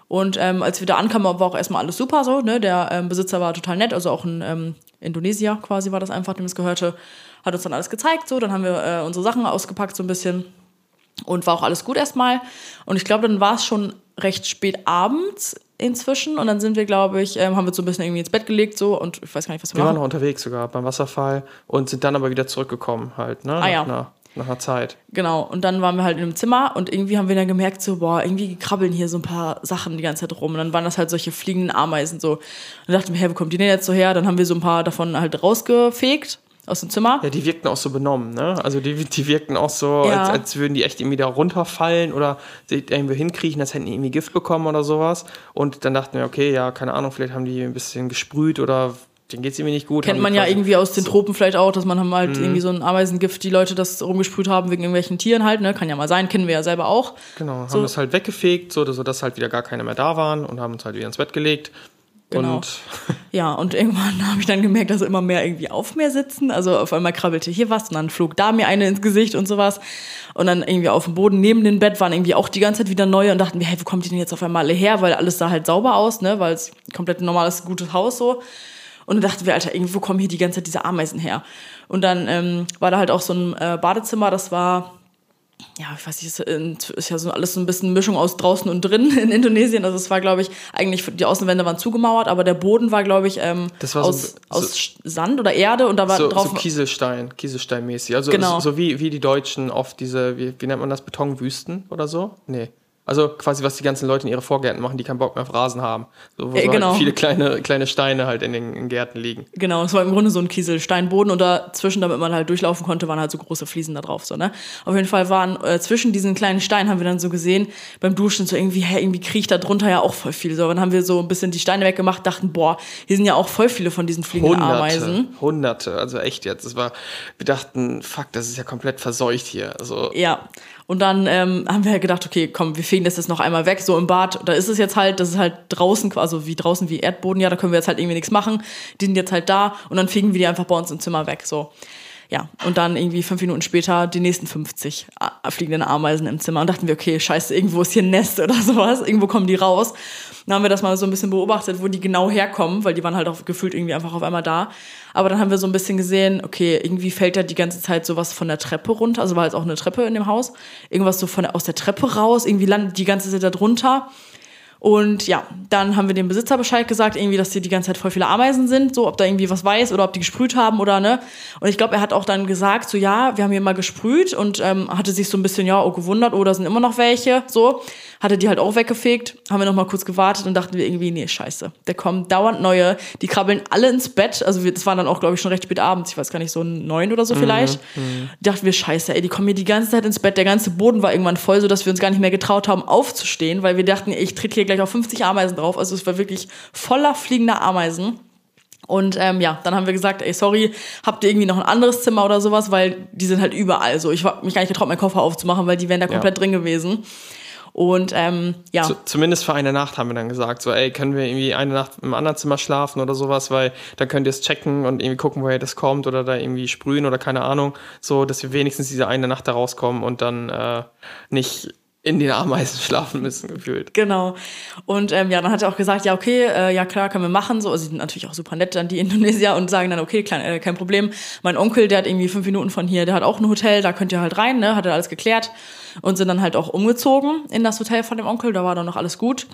Und ähm, als wir da ankamen, war auch erstmal alles super so. Ne? Der ähm, Besitzer war total nett, also auch ein ähm, Indonesier quasi war das einfach, dem es gehörte. Hat uns dann alles gezeigt, so. Dann haben wir äh, unsere Sachen ausgepackt so ein bisschen. Und war auch alles gut erstmal. Und ich glaube, dann war es schon recht spät abends inzwischen. Und dann sind wir, glaube ich, ähm, haben wir so ein bisschen irgendwie ins Bett gelegt so und ich weiß gar nicht, was wir, wir waren noch unterwegs sogar beim Wasserfall und sind dann aber wieder zurückgekommen halt, ne? Ah, ja. Nach, einer Zeit. Genau, und dann waren wir halt in einem Zimmer und irgendwie haben wir dann gemerkt, so, boah, irgendwie krabbeln hier so ein paar Sachen die ganze Zeit rum. Und dann waren das halt solche fliegenden Ameisen so. Und dann dachten wir, hey, wo kommt die denn jetzt so her? Dann haben wir so ein paar davon halt rausgefegt aus dem Zimmer. Ja, die wirkten auch so benommen, ne? Also die, die wirkten auch so, ja. als, als würden die echt irgendwie da runterfallen oder sich irgendwo hinkriechen, als hätten die irgendwie Gift bekommen oder sowas. Und dann dachten wir, okay, ja, keine Ahnung, vielleicht haben die ein bisschen gesprüht oder denen geht es irgendwie nicht gut. Kennt man ja irgendwie aus den Tropen vielleicht auch, dass man halt mhm. irgendwie so ein Ameisengift, die Leute das rumgesprüht haben wegen irgendwelchen Tieren halt, ne? Kann ja mal sein, kennen wir ja selber auch. Genau, so. haben das halt weggefegt, so dass halt wieder gar keine mehr da waren und haben uns halt wieder ins Bett gelegt. Genau. Und ja, und irgendwann habe ich dann gemerkt, dass immer mehr irgendwie auf mir sitzen. Also auf einmal krabbelte hier was und dann flog da mir eine ins Gesicht und sowas. Und dann irgendwie auf dem Boden neben dem Bett waren irgendwie auch die ganze Zeit wieder neue und dachten wir, hey, wo kommt die denn jetzt auf einmal alle her? Weil alles sah halt sauber aus, ne? Weil es komplett ein normales, gutes Haus so. Und dann dachten wir, Alter, irgendwo kommen hier die ganze Zeit diese Ameisen her. Und dann ähm, war da halt auch so ein äh, Badezimmer, das war, ja, ich weiß nicht, ist, ist ja so alles so ein bisschen Mischung aus draußen und drin in Indonesien. Also es war, glaube ich, eigentlich, die Außenwände waren zugemauert, aber der Boden war, glaube ich, ähm, war aus, so, aus Sand oder Erde und da war so, drauf. So Kieselstein, Kieselsteinmäßig. Also genau. so wie, wie die Deutschen oft diese, wie, wie nennt man das, Betonwüsten oder so? Nee. Also quasi, was die ganzen Leute in ihre Vorgärten machen, die keinen Bock mehr auf Rasen haben. So, wo Äh, so genau. halt viele kleine, kleine Steine halt in den in Gärten liegen. Genau, es war im Grunde so ein Kieselsteinboden und dazwischen, damit man halt durchlaufen konnte, waren halt so große Fliesen da drauf. So, ne? Auf jeden Fall waren äh, zwischen diesen kleinen Steinen, haben wir dann so gesehen, beim Duschen so irgendwie, hä, irgendwie kriecht da drunter ja auch voll viel. So, dann haben wir so ein bisschen die Steine weggemacht, dachten, boah, hier sind ja auch voll viele von diesen fliegenden Hunderte, Ameisen. Hunderte, also echt jetzt. Das war, wir dachten, fuck, das ist ja komplett verseucht hier. Also Ja. Und dann ähm, haben wir halt gedacht, okay, komm, wir fegen das jetzt noch einmal weg, so im Bad. Da ist es jetzt halt, das ist halt draußen, also wie draußen wie Erdboden, ja, da können wir jetzt halt irgendwie nichts machen. Die sind jetzt halt da und dann fegen wir die einfach bei uns im Zimmer weg, so. Ja, und dann irgendwie fünf Minuten später die nächsten 50 A- fliegenden Ameisen im Zimmer und dachten wir, okay, scheiße, irgendwo ist hier ein Nest oder sowas, irgendwo kommen die raus. Dann haben wir das mal so ein bisschen beobachtet, wo die genau herkommen, weil die waren halt auch gefühlt irgendwie einfach auf einmal da. Aber dann haben wir so ein bisschen gesehen, okay, irgendwie fällt da die ganze Zeit sowas von der Treppe runter, also war jetzt auch eine Treppe in dem Haus, irgendwas so von aus der Treppe raus, irgendwie landet die ganze Zeit da drunter. Und ja, dann haben wir dem Besitzer Bescheid gesagt, irgendwie, dass hier die ganze Zeit voll viele Ameisen sind, so ob da irgendwie was weiß oder ob die gesprüht haben oder ne. Und ich glaube, er hat auch dann gesagt, so ja, wir haben hier mal gesprüht und ähm, hatte sich so ein bisschen, ja, oh, gewundert, oh, da sind immer noch welche, so. Hatte die halt auch weggefegt, haben wir noch mal kurz gewartet und dachten wir irgendwie, nee, scheiße, da kommen dauernd neue, die krabbeln alle ins Bett, also wir, das war dann auch, glaube ich, schon recht spät abends, ich weiß gar nicht, so neun oder so vielleicht. Dachten wir, scheiße, ey, die kommen hier die ganze Zeit ins Bett, der ganze Boden war irgendwann voll, so dass wir uns gar nicht mehr getraut haben, aufzustehen, weil wir dachten, ich tritt hier gleich auf 50 Ameisen drauf, also es war wirklich voller fliegender Ameisen. Und ähm, ja, dann haben wir gesagt, ey, sorry, habt ihr irgendwie noch ein anderes Zimmer oder sowas, weil die sind halt überall so. Ich habe mich gar nicht getraut, meinen Koffer aufzumachen, weil die wären da komplett drin gewesen. Und ähm, ja, zu, zumindest für eine Nacht haben wir dann gesagt, so, ey, können wir irgendwie eine Nacht im anderen Zimmer schlafen oder sowas, weil dann könnt ihr es checken und irgendwie gucken, woher das kommt oder da irgendwie sprühen oder keine Ahnung, so, dass wir wenigstens diese eine Nacht da rauskommen und dann äh, nicht in den Ameisen schlafen müssen, gefühlt. Genau. Und ähm, ja, dann hat er auch gesagt, ja, okay, äh, ja klar, können wir machen. So, also sind natürlich auch super nett dann die Indonesier und sagen dann, okay, klein, äh, kein Problem. Mein Onkel, der hat irgendwie fünf Minuten von hier, der hat auch ein Hotel, da könnt ihr halt rein, ne? Hat er alles geklärt und sind dann halt auch umgezogen in das Hotel von dem Onkel. Da war dann noch alles gut.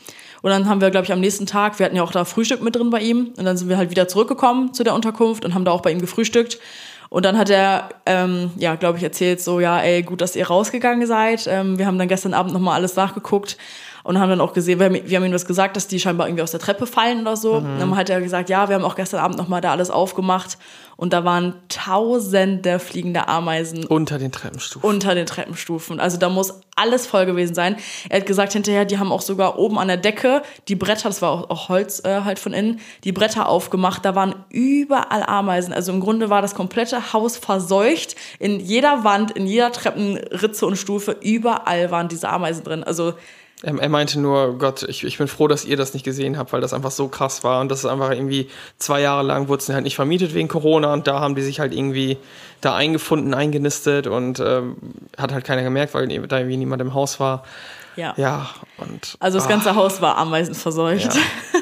Und dann haben wir, glaube ich, am nächsten Tag, wir hatten ja auch da Frühstück mit drin bei ihm. Und dann sind wir halt wieder zurückgekommen zu der Unterkunft und haben da auch bei ihm gefrühstückt. Und dann hat er, ähm, ja, glaube ich, erzählt so, ja, ey, gut, dass ihr rausgegangen seid. Ähm, wir haben dann gestern Abend nochmal alles nachgeguckt und haben dann auch gesehen, wir haben, wir haben ihm was gesagt, dass die scheinbar irgendwie aus der Treppe fallen oder so. Und dann hat er gesagt, ja, wir haben auch gestern Abend nochmal da alles aufgemacht und da waren tausende fliegende Ameisen Unter den Treppenstufen. unter den Treppenstufen. Also da muss alles voll gewesen sein. Er hat gesagt hinterher, die haben auch sogar oben an der Decke die Bretter, das war auch, auch Holz äh, halt von innen, die Bretter aufgemacht. Da waren überall Ameisen. Also im Grunde war das komplette Haus verseucht. In jeder Wand, in jeder Treppenritze und Stufe, überall waren diese Ameisen drin. Also Er, er meinte nur, Gott, ich, ich bin froh, dass ihr das nicht gesehen habt, weil das einfach so krass war. Und das ist einfach irgendwie zwei Jahre lang wurde es halt nicht vermietet wegen Corona und da haben die sich halt irgendwie da eingefunden, eingenistet und ähm, hat halt keiner gemerkt, weil da irgendwie niemand im Haus war. ja. Ja, und. Also das ah, ganze Haus war ameisenverseucht. Ja.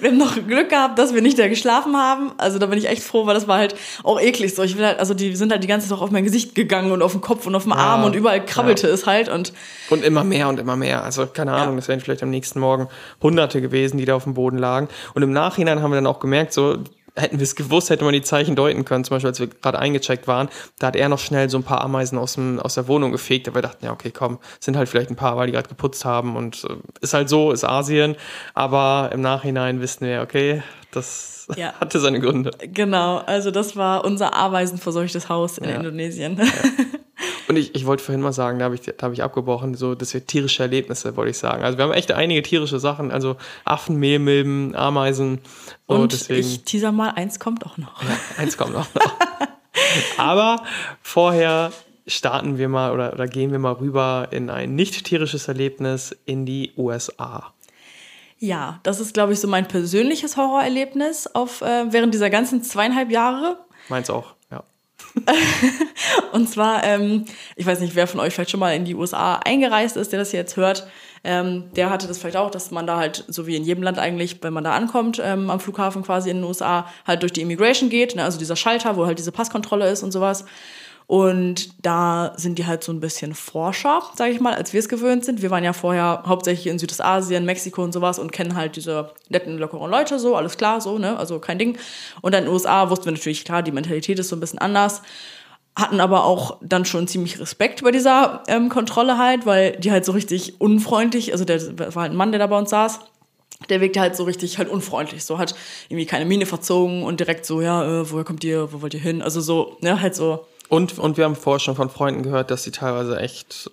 Wir haben noch Glück gehabt, dass wir nicht da geschlafen haben. Also da bin ich echt froh, weil das war halt auch eklig so. Ich will halt, also die sind halt die ganze Zeit auch auf mein Gesicht gegangen und auf den Kopf und auf den Arm und überall krabbelte es halt und Und immer mehr und immer mehr. Also keine Ahnung, das wären vielleicht am nächsten Morgen Hunderte gewesen, die da auf dem Boden lagen. Und im Nachhinein haben wir dann auch gemerkt, so hätten wir es gewusst, hätte man die Zeichen deuten können. Zum Beispiel, als wir gerade eingecheckt waren, da hat er noch schnell so ein paar Ameisen aus, dem, aus der Wohnung gefegt. Aber wir dachten, ja, okay, komm, sind halt vielleicht ein paar, weil die gerade geputzt haben. Und äh, ist halt so, ist Asien. Aber im Nachhinein wissen wir, okay, das Ja. hatte seine Gründe. genau, also das war unser ameisenverseuchtes Haus in Ja. Indonesien. Und ich, ich wollte vorhin mal sagen, da habe ich, da hab ich abgebrochen, so, das wir tierische Erlebnisse, wollte ich sagen. Also wir haben echt einige tierische Sachen, also Affen, Mehlmilben, Ameisen. So, Und deswegen, ich teaser mal, eins kommt auch noch. eins kommt noch. noch. Aber vorher starten wir mal oder, oder gehen wir mal rüber in ein nicht tierisches Erlebnis in die USA. Ja, das ist, glaube ich, so mein persönliches Horrorerlebnis auf, äh, während dieser ganzen zweieinhalb Jahre. Meins auch, ja. Und zwar, ähm, ich weiß nicht, wer von euch vielleicht schon mal in die USA eingereist ist, der das jetzt hört. Ähm, der hatte das vielleicht auch, dass man da halt, so wie in jedem Land eigentlich, wenn man da ankommt, ähm, am Flughafen quasi in den USA, halt durch die Immigration geht, ne? also dieser Schalter, wo halt diese Passkontrolle ist und sowas. Und da sind die halt so ein bisschen forscher, sage ich mal, als wir es gewöhnt sind. Wir waren ja vorher hauptsächlich in Südostasien, Mexiko und sowas und kennen halt diese netten, lockeren Leute so, alles klar, so, ne, also kein Ding. Und dann in den USA wussten wir natürlich, klar, die Mentalität ist so ein bisschen anders hatten aber auch dann schon ziemlich Respekt bei dieser ähm, Kontrolle halt, weil die halt so richtig unfreundlich, also der war halt ein Mann, der da bei uns saß, der wirkte halt so richtig halt unfreundlich, so hat irgendwie keine Miene verzogen und direkt so, ja, äh, woher kommt ihr, wo wollt ihr hin? Also so, ne, halt so. Und, und wir haben vorher schon von Freunden gehört, dass sie teilweise echt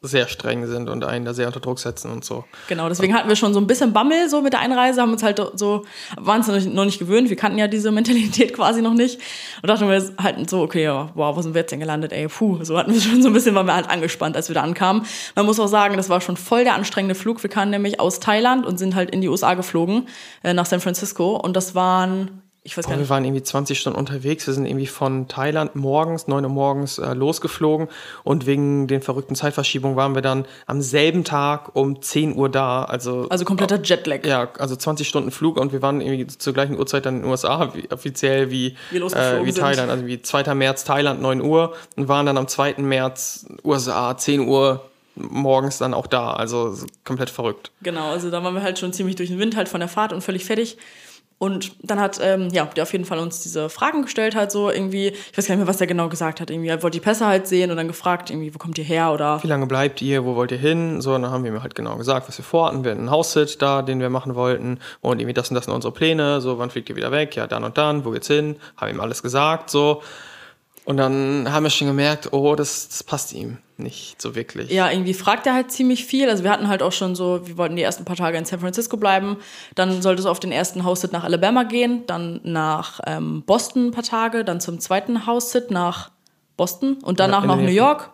sehr streng sind und einen da sehr unter Druck setzen und so. Genau, deswegen hatten wir schon so ein bisschen Bammel so mit der Einreise, haben uns halt so, waren uns noch nicht, gewöhnt, wir kannten ja diese Mentalität quasi noch nicht und dachten wir halt so, okay, wow, wo sind wir jetzt denn gelandet, ey, puh, so hatten wir schon so ein bisschen, waren wir halt angespannt, als wir da ankamen. Man muss auch sagen, das war schon voll der anstrengende Flug, wir kamen nämlich aus Thailand und sind halt in die USA geflogen, äh, nach San Francisco und das waren ich weiß Boah, gar nicht. wir waren irgendwie 20 Stunden unterwegs. Wir sind irgendwie von Thailand morgens, 9 Uhr morgens äh, losgeflogen und wegen den verrückten Zeitverschiebungen waren wir dann am selben Tag um 10 Uhr da. Also, Also kompletter Jetlag. ja, also 20 Stunden Flug und wir waren irgendwie zur gleichen Uhrzeit dann in den USA, wie, offiziell wie, äh, wie sind. Thailand. Also wie 2. März Thailand 9 Uhr und waren dann am 2. März USA 10 Uhr morgens dann auch da. Also so komplett verrückt. Genau, also da waren wir halt schon ziemlich durch den Wind halt von der Fahrt und völlig fertig. Und dann hat, ähm, ja, der auf jeden Fall uns diese Fragen gestellt, halt so irgendwie, ich weiß gar nicht mehr, was der genau gesagt hat, irgendwie, er wollte die Pässe halt sehen und dann gefragt, irgendwie, wo kommt ihr her oder Wie lange bleibt ihr? Wo wollt ihr hin? So, und dann haben wir ihm halt genau gesagt, was wir vorhatten. Wir hatten einen Haussit da, den wir machen wollten. Und irgendwie das und das sind unsere Pläne. So, wann fliegt ihr wieder weg? Ja, dann und dann. Wo geht's hin? Haben ihm alles gesagt. So. Und dann haben wir schon gemerkt, oh, das, das passt ihm nicht so wirklich. Ja, irgendwie fragt er halt ziemlich viel. Also wir hatten halt auch schon so, wir wollten die ersten paar Tage in San Francisco bleiben. Dann sollte es auf den ersten House-Sit nach Alabama gehen, dann nach ähm, Boston ein paar Tage, dann zum zweiten House-Sit nach Boston und danach in nach New York,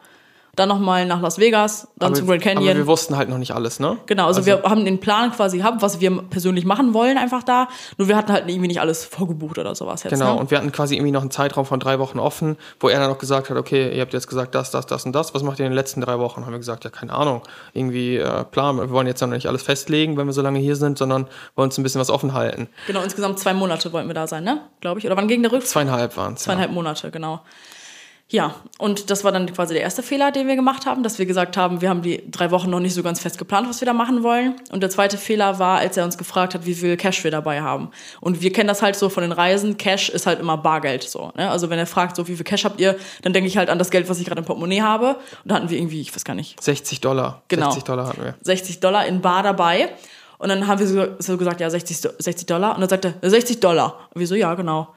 dann nochmal nach Las Vegas, dann aber, zum Grand aber Canyon. wir wussten halt noch nicht alles, ne? Genau, also, wir haben den Plan quasi gehabt, was wir persönlich machen wollen, einfach da. Nur wir hatten halt irgendwie nicht alles vorgebucht oder sowas jetzt. Genau, Ne? und wir hatten quasi irgendwie noch einen Zeitraum von drei Wochen offen, wo er dann noch gesagt hat, okay, ihr habt jetzt gesagt das, das, das und das, was macht ihr in den letzten drei Wochen? Haben wir gesagt, ja, keine Ahnung, irgendwie äh, Plan, wir wollen jetzt noch nicht alles festlegen, wenn wir so lange hier sind, sondern wollen uns ein bisschen was offen halten. Genau, insgesamt zwei Monate wollten wir da sein, ne? Glaube ich. Oder wann ging der Rückflug? Zweieinhalb waren es. Zweieinhalb Monate, genau. Ja, und das war dann quasi der erste Fehler, den wir gemacht haben, dass wir gesagt haben, wir haben die drei Wochen noch nicht so ganz fest geplant, was wir da machen wollen. Und der zweite Fehler war, als er uns gefragt hat, wie viel Cash wir dabei haben. Und wir kennen das halt so von den Reisen, Cash ist halt immer Bargeld so. Ne? Also wenn er fragt, so wie viel Cash habt ihr, dann denke ich halt an das Geld, was ich gerade im Portemonnaie habe. Und da hatten wir irgendwie, ich weiß gar nicht, 60 Dollar. Genau. 60 Dollar hatten wir. 60 Dollar in Bar dabei. Und dann haben wir so, so gesagt, ja, 60, Do- 60 Dollar. Und dann sagt er, 60 Dollar. Und wir so, ja, genau.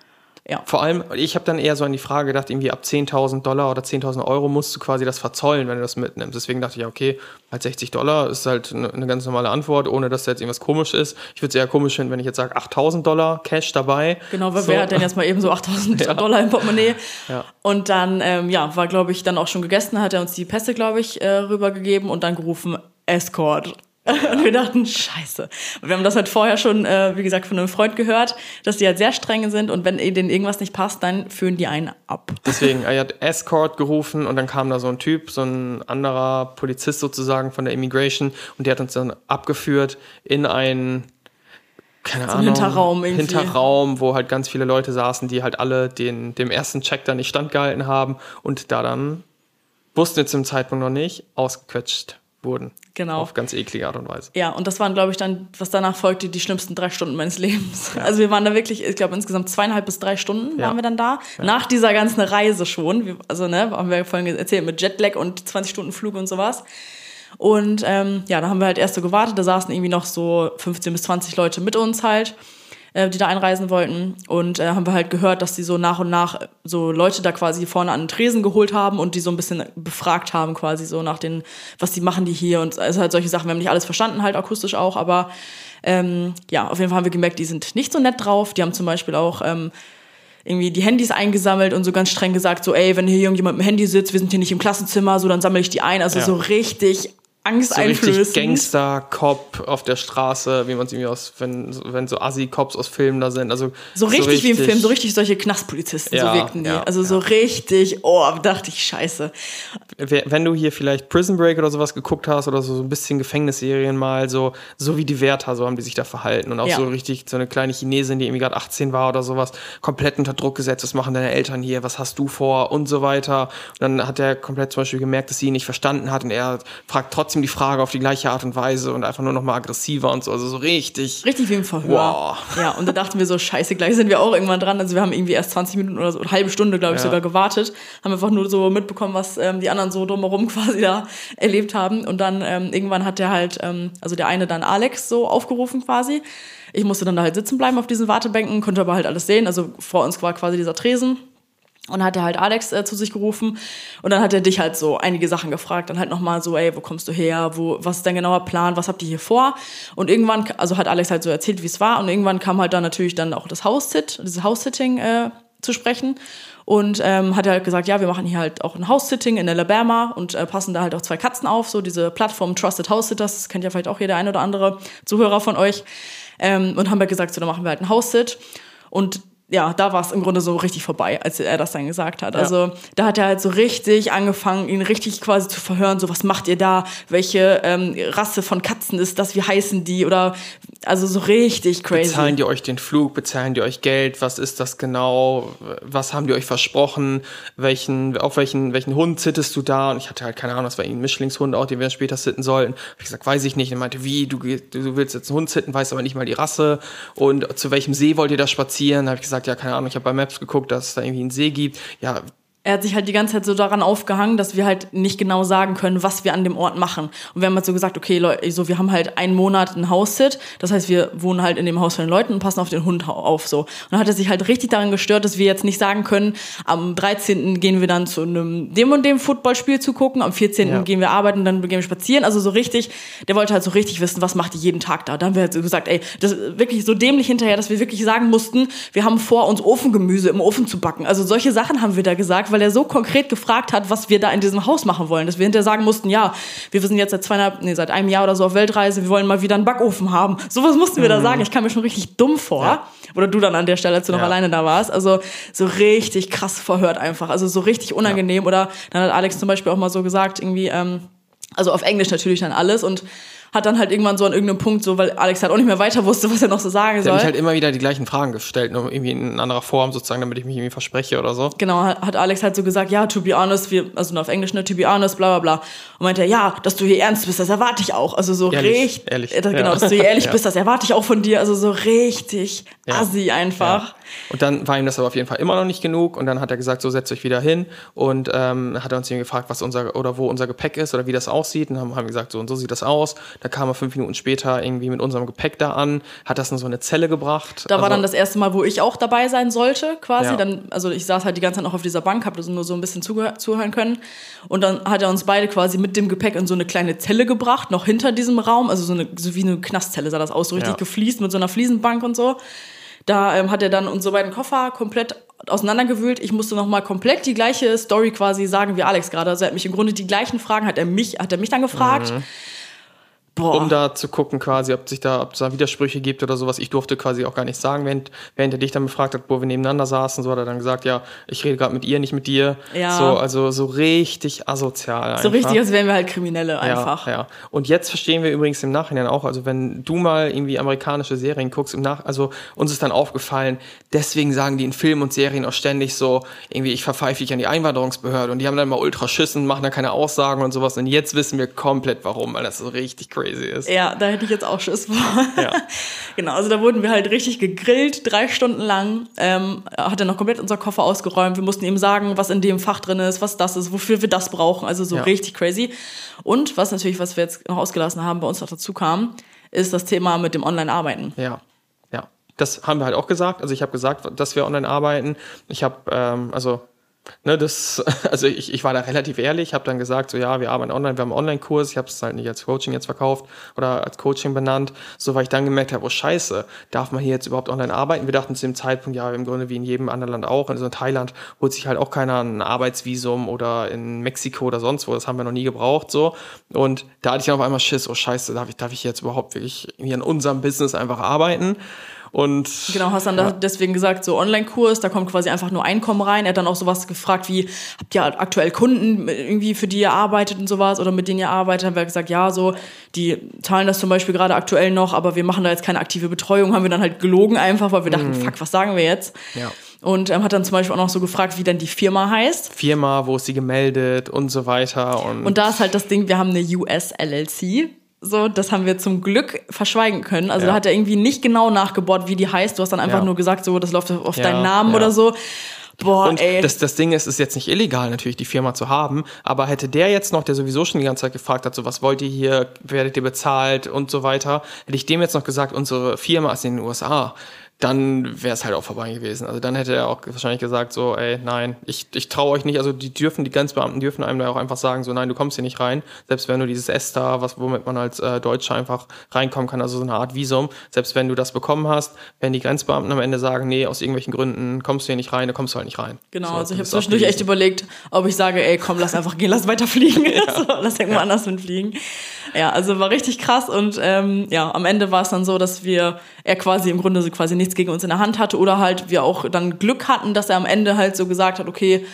Ja. Vor allem, ich habe dann eher so an die Frage gedacht, irgendwie ab 10.000 Dollar oder 10.000 Euro musst du quasi das verzollen, wenn du das mitnimmst. Deswegen dachte ich, ja, okay, halt 60 Dollar ist halt eine, eine ganz normale Antwort, ohne dass da jetzt irgendwas komisch ist. Ich würde es eher komisch finden, wenn ich jetzt sage, 8.000 Dollar Cash dabei. Genau, weil so. wer hat denn jetzt mal eben so 8000 Ja. Dollar im Portemonnaie? Ja. Und dann, ähm, ja, war, glaube ich, dann auch schon gegessen, hat er uns die Pässe, glaube ich, äh, rübergegeben und dann gerufen, Escort. Und wir dachten, scheiße. Und wir haben das halt vorher schon, äh, wie gesagt, von einem Freund gehört, dass die halt sehr streng sind und wenn denen irgendwas nicht passt, dann führen die einen ab. Deswegen, er hat Escort gerufen und dann kam da so ein Typ, so ein anderer Polizist sozusagen von der Immigration und der hat uns dann abgeführt in ein keine ein Ahnung, Hinterraum irgendwie. Hinterraum, wo halt ganz viele Leute saßen, die halt alle den, dem ersten Check da nicht standgehalten haben und da dann, wussten wir zum Zeitpunkt noch nicht, ausgequetscht wurden. Genau. Auf ganz eklige Art und Weise. Ja, und das waren, glaube ich, dann, was danach folgte, die schlimmsten drei Stunden meines Lebens. Also wir waren da wirklich, ich glaube, insgesamt zweieinhalb bis drei Stunden Ja. waren wir dann da. Nach dieser ganzen Reise schon. Also, ne, haben wir vorhin erzählt, mit Jetlag und 20 Stunden Flug und sowas. Und ähm, ja, da haben wir halt erst so gewartet. Da saßen irgendwie noch so 15 bis 20 Leute mit uns halt, äh, die da einreisen wollten. Und äh, haben wir halt gehört, dass die so nach und nach so Leute da quasi vorne an den Tresen geholt haben und die so ein bisschen befragt haben, quasi so nach den, was die machen die hier und also halt solche Sachen. Wir haben nicht alles verstanden, halt akustisch auch, aber ähm, ja, auf jeden Fall haben wir gemerkt, die sind nicht so nett drauf. Die haben zum Beispiel auch ähm, irgendwie die Handys eingesammelt und so ganz streng gesagt, so, ey, wenn hier irgendjemand mit dem Handy sitzt, wir sind hier nicht im Klassenzimmer, so, dann sammle ich die ein. Also Ja. so richtig So richtig angsteinflößend. Gangster-Cop auf der Straße, wie man es irgendwie aus, wenn, wenn so Assi-Cops aus Filmen da sind. Also so richtig, wie im Film, so richtig solche Knastpolizisten, so Ja, wirkten die. ja, also so richtig, oh, dachte ich, scheiße. Wenn du hier vielleicht Prison Break oder sowas geguckt hast oder so, so ein bisschen Gefängnisserien mal, so, so wie die Wärter, so haben die sich da verhalten. Und auch Ja. so richtig so eine kleine Chinesin, die irgendwie gerade 18 war oder sowas, komplett unter Druck gesetzt, was machen deine Eltern hier, was hast du vor und so weiter. Und dann hat er komplett zum Beispiel gemerkt, dass sie ihn nicht verstanden hat und er fragt trotzdem trotzdem die Frage auf die gleiche Art und Weise und einfach nur noch mal aggressiver und so, also so richtig. Richtig wie im Verhör. Wow. Ja, und da dachten wir so, scheiße, gleich sind wir auch irgendwann dran. Also wir haben irgendwie erst 20 Minuten oder so, eine halbe Stunde, glaube ich, Ja. sogar gewartet. Haben einfach nur so mitbekommen, was ähm, die anderen so drumherum quasi da erlebt haben. Und dann ähm, irgendwann hat der halt, ähm, also der eine dann Alex so aufgerufen quasi. Ich musste dann da halt sitzen bleiben auf diesen Wartebänken, konnte aber halt alles sehen. Also vor uns war quasi dieser Tresen. Und hat er halt Alex äh, zu sich gerufen und dann hat er dich halt so einige Sachen gefragt. Dann halt nochmal so, ey, wo kommst du her? Wo, was ist dein genauer Plan? Was habt ihr hier vor? Und irgendwann, also hat Alex halt so erzählt, wie es war. Und irgendwann kam halt dann natürlich dann auch das House-Sit, dieses House-Sitting äh, zu sprechen. Und ähm, hat er halt gesagt, ja, wir machen hier halt auch ein House-Sitting in Alabama und äh, passen da halt auch zwei Katzen auf. So diese Plattform Trusted House-Sitters, das kennt ja vielleicht auch jeder ein oder andere Zuhörer von euch. Ähm, und haben halt gesagt, so, dann machen wir halt ein House-Sit. Und ja, da war es im Grunde so richtig vorbei, als er das dann gesagt hat. Also da hat er halt so richtig angefangen, ihn richtig quasi zu verhören, so was macht ihr da, welche ähm, Rasse von Katzen ist das, wie heißen die oder also so richtig crazy. Bezahlen die euch den Flug, bezahlen die euch Geld, was ist das genau, was haben die euch versprochen, welchen, auf welchen, welchen Hund zittest du da? Und ich hatte halt keine Ahnung, das war ein Mischlingshund auch, den wir später sitten sollten. Ich gesagt, weiß ich nicht. Und er meinte, wie, du, du willst jetzt einen Hund sitten, weißt aber nicht mal die Rasse und zu welchem See wollt ihr da spazieren? Da habe ich gesagt, ja, keine Ahnung, ich habe bei Maps geguckt, dass es da irgendwie einen See gibt. Ja, er hat sich halt die ganze Zeit so daran aufgehangen, dass wir halt nicht genau sagen können, was wir an dem Ort machen. Und wir haben halt so gesagt, okay, Leute, so, wir haben halt einen Monat ein Haus-Sit. Das heißt, wir wohnen halt in dem Haus von den Leuten und passen auf den Hund auf, so. Und dann hat er sich halt richtig daran gestört, dass wir jetzt nicht sagen können, am 13. gehen wir dann zu einem dem und dem Footballspiel zugucken, am 14. Ja. gehen wir arbeiten, dann gehen wir spazieren. Also so richtig, der wollte halt so richtig wissen, was macht die jeden Tag da. Da haben wir halt so gesagt, ey, das ist wirklich so dämlich hinterher, dass wir wirklich sagen mussten, wir haben vor, uns Ofengemüse im Ofen zu backen. Also solche Sachen haben wir da gesagt, weil er so konkret gefragt hat, was wir da in diesem Haus machen wollen. Dass wir hinterher sagen mussten, ja, wir sind jetzt seit zweieinhalb, nee, seit einem Jahr oder so auf Weltreise, wir wollen mal wieder einen Backofen haben. Sowas mussten wir da sagen. Ich kam mir schon richtig dumm vor. Ja. Oder du dann an der Stelle, als du noch Ja. alleine da warst. Also so richtig krass verhört einfach. Also so richtig unangenehm. Oder dann hat Alex zum Beispiel auch mal so gesagt, irgendwie, ähm, also auf Englisch natürlich dann alles und hat dann halt irgendwann so an irgendeinem Punkt so, weil Alex halt auch nicht mehr weiter wusste, was er noch so sagen der soll. hat mich halt immer wieder die gleichen Fragen gestellt, nur irgendwie in anderer Form sozusagen, damit ich mich irgendwie verspreche oder so. genau, hat hat Alex halt so gesagt, ja, to be honest, wir, also nur auf Englisch, ne, to be honest, bla bla bla. Und meinte er, ja, dass du hier ernst bist, das erwarte ich auch. Also so Ehrlich, richtig, ehrlich, äh, genau, ja. dass du hier ehrlich Ja. bist, das erwarte ich auch von dir. Also so richtig Ja. assi einfach. Und dann war ihm das aber auf jeden Fall immer noch nicht genug und dann hat er gesagt, so setzt euch wieder hin und ähm, hat er uns irgendwie gefragt, was unser oder wo unser Gepäck ist oder wie das aussieht und haben, haben gesagt, so und so sieht das aus. Da kam er fünf Minuten später irgendwie mit unserem Gepäck da an, hat das in so eine Zelle gebracht. Da war Also- dann das erste Mal, wo ich auch dabei sein sollte, quasi. Ja. Dann, also ich saß halt die ganze Zeit noch auf dieser Bank, habe nur so ein bisschen zuhören können. Und dann hat er uns beide quasi mit dem Gepäck in so eine kleine Zelle gebracht, noch hinter diesem Raum, also so, eine, so wie eine Knastzelle sah das aus, so richtig Ja. gefliest mit so einer Fliesenbank und so. Da ähm, hat er dann unsere beiden Koffer komplett auseinandergewühlt. Ich musste noch mal komplett die gleiche Story quasi sagen wie Alex gerade. Also er hat mich im Grunde die gleichen Fragen, hat er mich, hat er mich dann gefragt. Boah. um da zu gucken quasi, ob sich da, ob es da Widersprüche gibt oder sowas. Ich durfte quasi auch gar nicht sagen, während, während er dich dann befragt hat, wo wir nebeneinander saßen, so hat er dann gesagt, ja, ich rede gerade mit ihr, nicht mit dir. Ja. So, also so richtig asozial. so einfach. richtig, als wären wir halt Kriminelle einfach. Ja, ja. Und jetzt verstehen wir übrigens im Nachhinein auch, also wenn du mal irgendwie amerikanische Serien guckst, im Nach also uns ist dann aufgefallen, deswegen sagen die in Filmen und Serien auch ständig so, irgendwie, ich verpfeife dich an die Einwanderungsbehörde und die haben dann mal ultra Schissen, machen da keine Aussagen und sowas. Und jetzt wissen wir komplett warum, weil das so richtig crazy ist. Ja, da hätte ich jetzt auch Schiss vor. Ja. genau, also da wurden wir halt richtig gegrillt, drei Stunden lang. Ähm, hat er noch komplett unser Koffer ausgeräumt. Wir mussten ihm sagen, was in dem Fach drin ist, was das ist, wofür wir das brauchen. Also so Ja. richtig crazy. Und was natürlich, was wir jetzt noch ausgelassen haben, bei uns noch dazu kam, ist das Thema mit dem Online-Arbeiten. Ja, ja. Das haben wir halt auch gesagt. Also ich habe gesagt, dass wir online arbeiten. Ich habe, ähm, also, ne, das, also ich, ich war da relativ ehrlich, habe dann gesagt, so ja, wir arbeiten online, wir haben einen Online-Kurs. Ich habe es halt nicht als Coaching jetzt verkauft oder als Coaching benannt. So, weil ich dann gemerkt habe, oh scheiße, darf man hier jetzt überhaupt online arbeiten? Wir dachten zu dem Zeitpunkt, ja, im Grunde wie in jedem anderen Land auch. Also in Thailand holt sich halt auch keiner ein Arbeitsvisum oder in Mexiko oder sonst wo. Das haben wir noch nie gebraucht, so. Und da hatte ich dann auf einmal Schiss, oh scheiße, darf ich, darf ich jetzt überhaupt wirklich hier in unserem Business einfach arbeiten? Und Genau, hast dann da deswegen gesagt, so Online-Kurs, da kommt quasi einfach nur Einkommen rein. Er hat dann auch sowas gefragt wie, habt ihr aktuell Kunden irgendwie, für die ihr arbeitet und sowas oder mit denen ihr arbeitet? Haben wir gesagt, ja, so, die zahlen das zum Beispiel gerade aktuell noch, aber wir machen da jetzt keine aktive Betreuung. Haben wir dann halt gelogen einfach, weil wir dachten, fuck, was sagen wir jetzt? Ja. Und ähm, hat dann zum Beispiel auch noch so gefragt, wie denn die Firma heißt. Firma, wo ist sie gemeldet und so weiter. Und, Und da ist halt das Ding, wir haben eine US-LLC. So, das haben wir zum Glück verschweigen können. Also Ja. da hat er irgendwie nicht genau nachgebohrt, wie die heißt. Du hast dann einfach Ja. nur gesagt, so, das läuft auf Ja, deinen Namen oder so. Boah, Und ey. das, das Ding ist, es ist jetzt nicht illegal, natürlich die Firma zu haben, aber hätte der jetzt noch, der sowieso schon die ganze Zeit gefragt hat, so was wollt ihr hier, werdet ihr bezahlt und so weiter, hätte ich dem jetzt noch gesagt, unsere Firma ist in den USA, dann wäre es halt auch vorbei gewesen. Also dann hätte er auch wahrscheinlich gesagt, so, ey, nein, ich, ich traue euch nicht, also die dürfen, die Grenzbeamten dürfen einem da auch einfach sagen, so, nein, du kommst hier nicht rein, selbst wenn du dieses ESTA, was, womit man als äh, Deutscher einfach reinkommen kann, also so eine Art Visum, selbst wenn du das bekommen hast, wenn die Grenzbeamten am Ende sagen, nee, aus irgendwelchen Gründen kommst du hier nicht rein, dann kommst du halt nicht rein. Genau, So, also ich habe zwischendurch echt überlegt, ob ich sage, ey, komm, lass einfach gehen, lass weiter fliegen. so, lass irgendwo anders hinfliegen. Ja, also war richtig krass und ähm, ja, am Ende war es dann so, dass wir, er quasi im Grunde so quasi nichts gegen uns in der Hand hatte oder halt wir auch dann Glück hatten, dass er am Ende halt so gesagt hat, okay,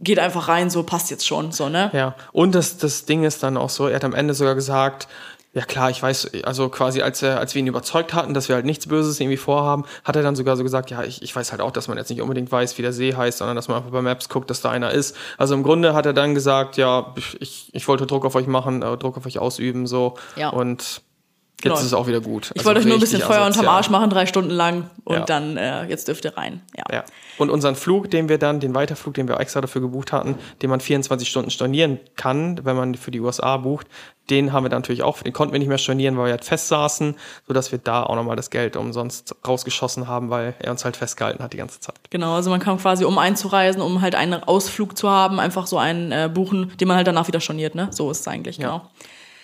geht einfach rein, so passt jetzt schon, so, ne? Ja, und das, das Ding ist dann auch so, er hat am Ende sogar gesagt, ja klar, ich weiß, also quasi als, er, als wir ihn überzeugt hatten, dass wir halt nichts Böses irgendwie vorhaben, hat er dann sogar so gesagt, ja, ich, ich weiß halt auch, dass man jetzt nicht unbedingt weiß, wie der See heißt, sondern dass man einfach bei Maps guckt, dass da einer ist. Also im Grunde hat er dann gesagt, ja, ich, ich wollte Druck auf euch machen, äh, Druck auf euch ausüben, so. Ja. Und jetzt Genau. ist es auch wieder gut. Ich wollte euch nur ein bisschen Feuer unterm Arsch machen. machen, drei Stunden lang und Ja. dann äh, jetzt dürft ihr rein. Ja. Ja. Und unseren Flug, den wir dann, den Weiterflug, den wir extra dafür gebucht hatten, den man 24 Stunden stornieren kann, wenn man für die USA bucht, den haben wir natürlich auch, den konnten wir nicht mehr stornieren, weil wir halt fest saßen, sodass wir da auch nochmal das Geld umsonst rausgeschossen haben, weil er uns halt festgehalten hat die ganze Zeit. Genau, also man kann quasi, um einzureisen, um halt einen Ausflug zu haben, einfach so einen äh, buchen, den man halt danach wieder storniert, ne? So ist es eigentlich, genau.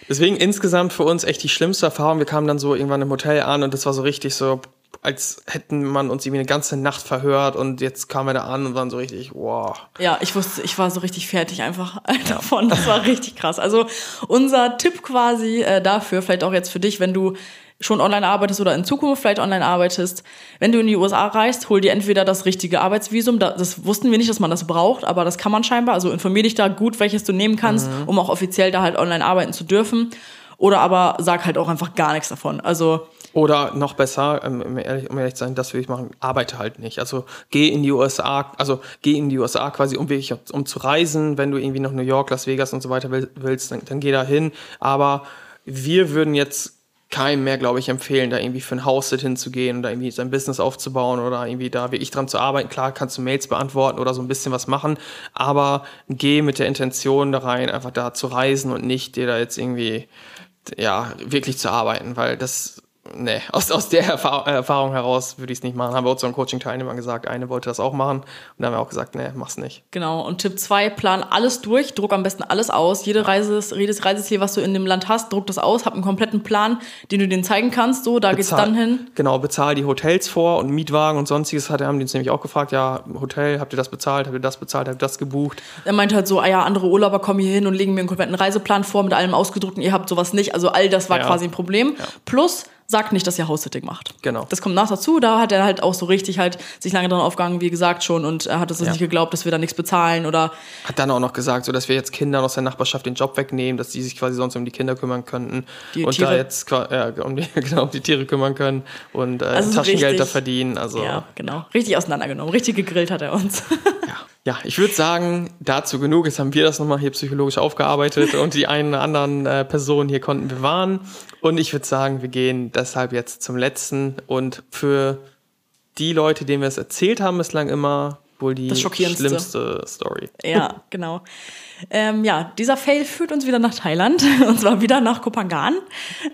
Deswegen insgesamt für uns echt die schlimmste Erfahrung. Wir kamen dann so irgendwann im Hotel an und das war so richtig so, als hätten man uns irgendwie eine ganze Nacht verhört und jetzt kamen wir da an und waren so richtig, wow. Ja, ich wusste, ich war so richtig fertig einfach davon. Das war richtig krass. Also unser Tipp quasi äh, dafür, vielleicht auch jetzt für dich, wenn du schon online arbeitest oder in Zukunft vielleicht online arbeitest, wenn du in die USA reist, hol dir entweder das richtige Arbeitsvisum, da- das wussten wir nicht, dass man das braucht, aber das kann man scheinbar, also informier dich da gut, welches du nehmen kannst, um auch offiziell da halt online arbeiten zu dürfen. Oder aber sag halt auch einfach gar nichts davon. Also Oder noch besser, ähm, um ehrlich, um ehrlich zu sein, das will ich machen, arbeite halt nicht. Also geh in die USA, also geh in die USA quasi, um wirklich um zu reisen, wenn du irgendwie nach New York, Las Vegas und so weiter will- willst, dann, dann geh da hin. Aber wir würden jetzt keinem mehr, glaube ich, empfehlen, da irgendwie für ein Haus hinzugehen oder irgendwie sein Business aufzubauen oder irgendwie da wirklich dran zu arbeiten. Klar, kannst du Mails beantworten oder so ein bisschen was machen, aber geh mit der Intention da rein, einfach da zu reisen und nicht dir da jetzt irgendwie ja, wirklich zu arbeiten, weil das, nee, aus, aus der Erfahr Erfahrung heraus würde ich es nicht machen. Haben wir unseren Coaching-Teilnehmern gesagt, eine wollte das auch machen und dann haben wir auch gesagt, nee, mach's nicht. Genau, und Tipp 2, plan alles durch, druck am besten alles aus. Jede Reise, jedes Reiseziel, was du in dem Land hast, druck das aus, hab einen kompletten Plan, den du denen zeigen kannst. So, da geht's Bezahl- dann hin. Genau, bezahl die Hotels vor und Mietwagen und sonstiges hat, haben die uns nämlich auch gefragt, ja, Hotel, habt ihr das bezahlt, habt ihr das bezahlt, habt ihr das gebucht? Er meint halt so, ah ja, andere Urlauber kommen hier hin und legen mir einen kompletten Reiseplan vor mit allem ausgedruckt und ihr habt sowas nicht. Also all das war Ja. quasi ein Problem. Plus, sagt nicht, dass ihr House-Sitting macht. Genau. Das kommt nach dazu. Da hat er halt auch so richtig halt sich lange dran aufgegangen, wie gesagt schon, und er hat es Ja. nicht geglaubt, dass wir da nichts bezahlen oder Hat dann auch noch gesagt, so dass wir jetzt Kindern aus der Nachbarschaft den Job wegnehmen, dass die sich quasi sonst um die Kinder kümmern könnten Die und da Tiere- jetzt qua- ja, um, die, genau, um die Tiere kümmern können und äh, Also so Taschengeld da richtig- verdienen. Also ja, genau. Richtig auseinandergenommen. Richtig gegrillt hat er uns. Ja, ich würde sagen, dazu genug. Jetzt haben wir das nochmal hier psychologisch aufgearbeitet und die einen oder anderen äh, Personen hier konnten wir warnen. Und ich würde sagen, wir gehen deshalb jetzt zum letzten und für die Leute, denen wir es erzählt haben, bislang immer wohl die schlimmste Story. Ja, genau. Ähm, ja, dieser Fail führt uns wieder nach Thailand und zwar wieder nach Kopangan.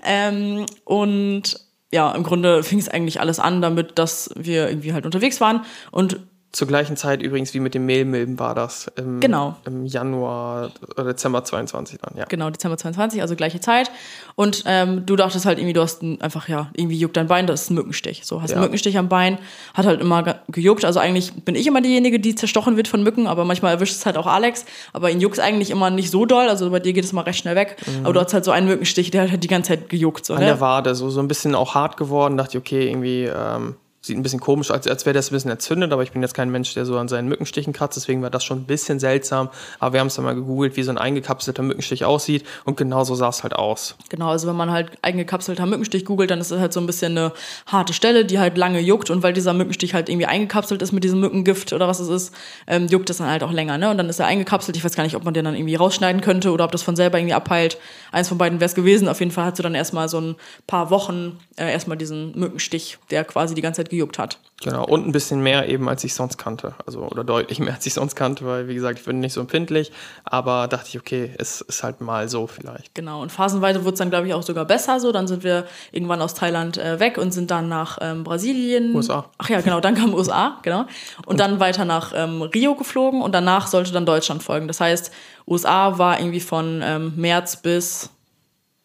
Ähm, und ja, im Grunde fing es eigentlich alles an damit, dass wir irgendwie halt unterwegs waren und Zur gleichen Zeit übrigens wie mit dem Mehlmilben war das im, Genau. im Januar oder Dezember 22 dann, ja. genau Dezember 22, also gleiche Zeit. Und ähm, du dachtest halt irgendwie, du hast ein, einfach ja irgendwie juckt dein Bein, das ist ein Mückenstich. So hast Ja. einen Mückenstich am Bein, hat halt immer ge- gejuckt. Also eigentlich bin ich immer diejenige, die zerstochen wird von Mücken, aber manchmal erwischt es halt auch Alex. Aber ihn juckt eigentlich immer nicht so doll. Also bei dir geht es mal recht schnell weg. Aber du hast halt so einen Mückenstich, der hat halt die ganze Zeit gejuckt. So, An ne? der Wade, so, so ein bisschen auch hart geworden, dachte ich, okay, irgendwie, ähm, sieht ein bisschen komisch aus, als, als wäre das ein bisschen entzündet, aber ich bin jetzt kein Mensch, der so an seinen Mückenstichen kratzt, deswegen war das schon ein bisschen seltsam. Aber wir haben es dann mal gegoogelt, wie so ein eingekapselter Mückenstich aussieht und genau so sah es halt aus. Genau, also wenn man halt eingekapselter Mückenstich googelt, dann ist es halt so ein bisschen eine harte Stelle, die halt lange juckt und weil dieser Mückenstich halt irgendwie eingekapselt ist mit diesem Mückengift oder was es ist, ähm, juckt es dann halt auch länger, ne? Und dann ist er eingekapselt. Ich weiß gar nicht, ob man den dann irgendwie rausschneiden könnte oder ob das von selber irgendwie abheilt. Eins von beiden wäre es gewesen. Auf jeden Fall hat sie dann erstmal so ein paar Wochen äh, erstmal diesen Mückenstich, der quasi die ganze Zeit gejuckt hat. Genau, und ein bisschen mehr eben, als ich sonst kannte. Also, oder deutlich mehr, als ich sonst kannte, weil, wie gesagt, ich bin nicht so empfindlich. Aber dachte ich, okay, es ist halt mal so vielleicht. Genau, und phasenweise wurde es dann, glaube ich, auch sogar besser so. Dann sind wir irgendwann aus Thailand äh, weg und sind dann nach ähm, Brasilien. USA. Ach ja, genau, dann kam USA, genau. Und, und dann weiter nach ähm, Rio geflogen und danach sollte dann Deutschland folgen. Das heißt, USA war irgendwie von ähm, März bis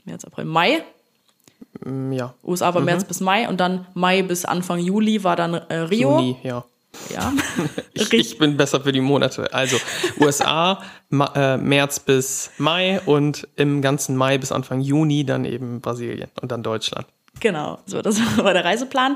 März, April, Mai ja. USA war mhm. März bis Mai und dann Mai bis Anfang Juli war dann äh, Rio. Juni, ja. Ja. ich, ich, bin besser für die Monate. Also USA, Ma äh, März bis Mai und im ganzen Mai bis Anfang Juni dann eben Brasilien und dann Deutschland. Genau, so, das war der Reiseplan.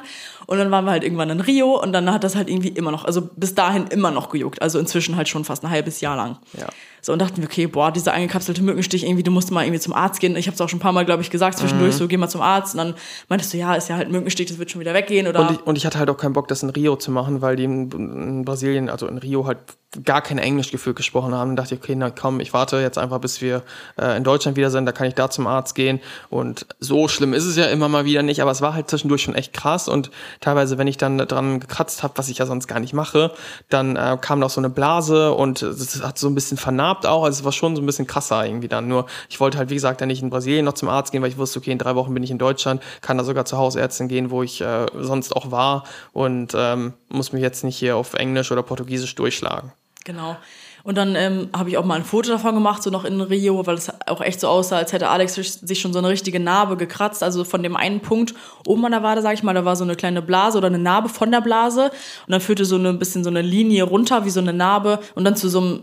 Und dann waren wir halt irgendwann in Rio und dann hat das halt irgendwie immer noch, also bis dahin immer noch gejuckt. Also inzwischen halt schon fast ein halbes Jahr lang. Ja. So, und dachten wir, okay, boah, dieser eingekapselte Mückenstich, irgendwie, du musst mal irgendwie zum Arzt gehen. Ich habe es auch schon ein paar Mal, glaube ich, gesagt, zwischendurch, mhm. so, geh mal zum Arzt. Und dann meintest du, ja, ist ja halt ein Mückenstich, das wird schon wieder weggehen. Oder und, ich, und ich hatte halt auch keinen Bock, das in Rio zu machen, weil die in, in Brasilien, also in Rio halt gar kein Englisch gefühlt gesprochen haben. Dann dachte ich, okay, na komm, ich warte jetzt einfach, bis wir äh, in Deutschland wieder sind, da kann ich da zum Arzt gehen. Und so schlimm ist es ja immer mal wieder nicht, aber es war halt zwischendurch schon echt krass. Und teilweise, wenn ich dann dran gekratzt habe, was ich ja sonst gar nicht mache, dann äh, kam noch so eine Blase und es hat so ein bisschen vernarbt auch. Also es war schon so ein bisschen krasser irgendwie dann. Nur ich wollte halt, wie gesagt, dann nicht in Brasilien noch zum Arzt gehen, weil ich wusste, okay, in drei Wochen bin ich in Deutschland, kann da sogar zur Hausärztin gehen, wo ich äh, sonst auch war und ähm, muss mich jetzt nicht hier auf Englisch oder Portugiesisch durchschlagen. Genau. Und dann ähm, habe ich auch mal ein Foto davon gemacht, so noch in Rio, weil es auch echt so aussah, als hätte Alex sich schon so eine richtige Narbe gekratzt. Also von dem einen Punkt oben an der Wade, sag ich mal, da war so eine kleine Blase oder eine Narbe von der Blase. Und dann führte so ein bisschen so eine Linie runter, wie so eine Narbe, und dann zu so einem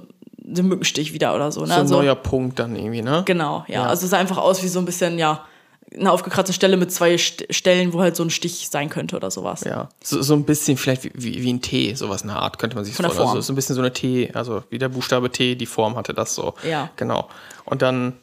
so Mückenstich wieder oder so. Ne? So ein also, neuer Punkt dann irgendwie, ne? Genau, ja. ja. Also es sah einfach aus wie so ein bisschen, ja, eine aufgekratzte Stelle mit zwei St Stellen, wo halt so ein Stich sein könnte oder sowas. Ja, so, so ein bisschen vielleicht wie, wie, wie ein T, sowas in der Art könnte man sich vorstellen. Also so ein bisschen so eine T, also wie der Buchstabe T, die Form hatte das so. Ja. Genau. Und dann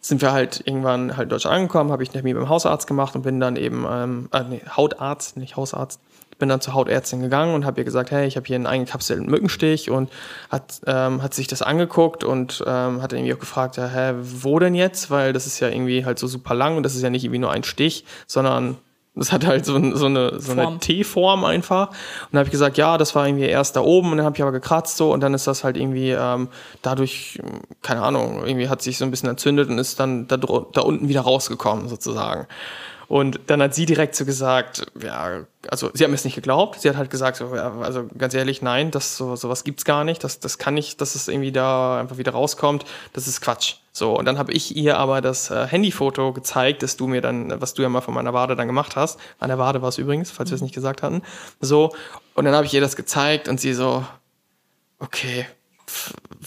sind wir halt irgendwann halt in Deutschland angekommen, habe ich einen Termin beim Hausarzt gemacht und bin dann eben, ähm, äh, nee, Hautarzt, nicht Hausarzt, bin dann zur Hautärztin gegangen und habe ihr gesagt, hey, ich habe hier einen eingekapselten Mückenstich und hat, ähm, hat sich das angeguckt und ähm, hat irgendwie auch gefragt, ja, hä, wo denn jetzt? Weil das ist ja irgendwie halt so super lang und das ist ja nicht irgendwie nur ein Stich, sondern das hat halt so, so eine, so eine T-Form einfach. Und dann habe ich gesagt, ja, das war irgendwie erst da oben und dann habe ich aber gekratzt so und dann ist das halt irgendwie ähm, dadurch, keine Ahnung, irgendwie hat sich so ein bisschen entzündet und ist dann da, da unten wieder rausgekommen sozusagen. Und dann hat sie direkt so gesagt, ja, also sie hat mir es nicht geglaubt. Sie hat halt gesagt, so, ja, also ganz ehrlich, nein, das so sowas gibt's gar nicht. Das, das kann nicht, dass es irgendwie da einfach wieder rauskommt. Das ist Quatsch. So und dann habe ich ihr aber das äh, Handyfoto gezeigt, das du mir dann, was du ja mal von meiner Wade dann gemacht hast. An der Wade war es übrigens, falls wir es nicht gesagt hatten. So und dann habe ich ihr das gezeigt und sie so, okay,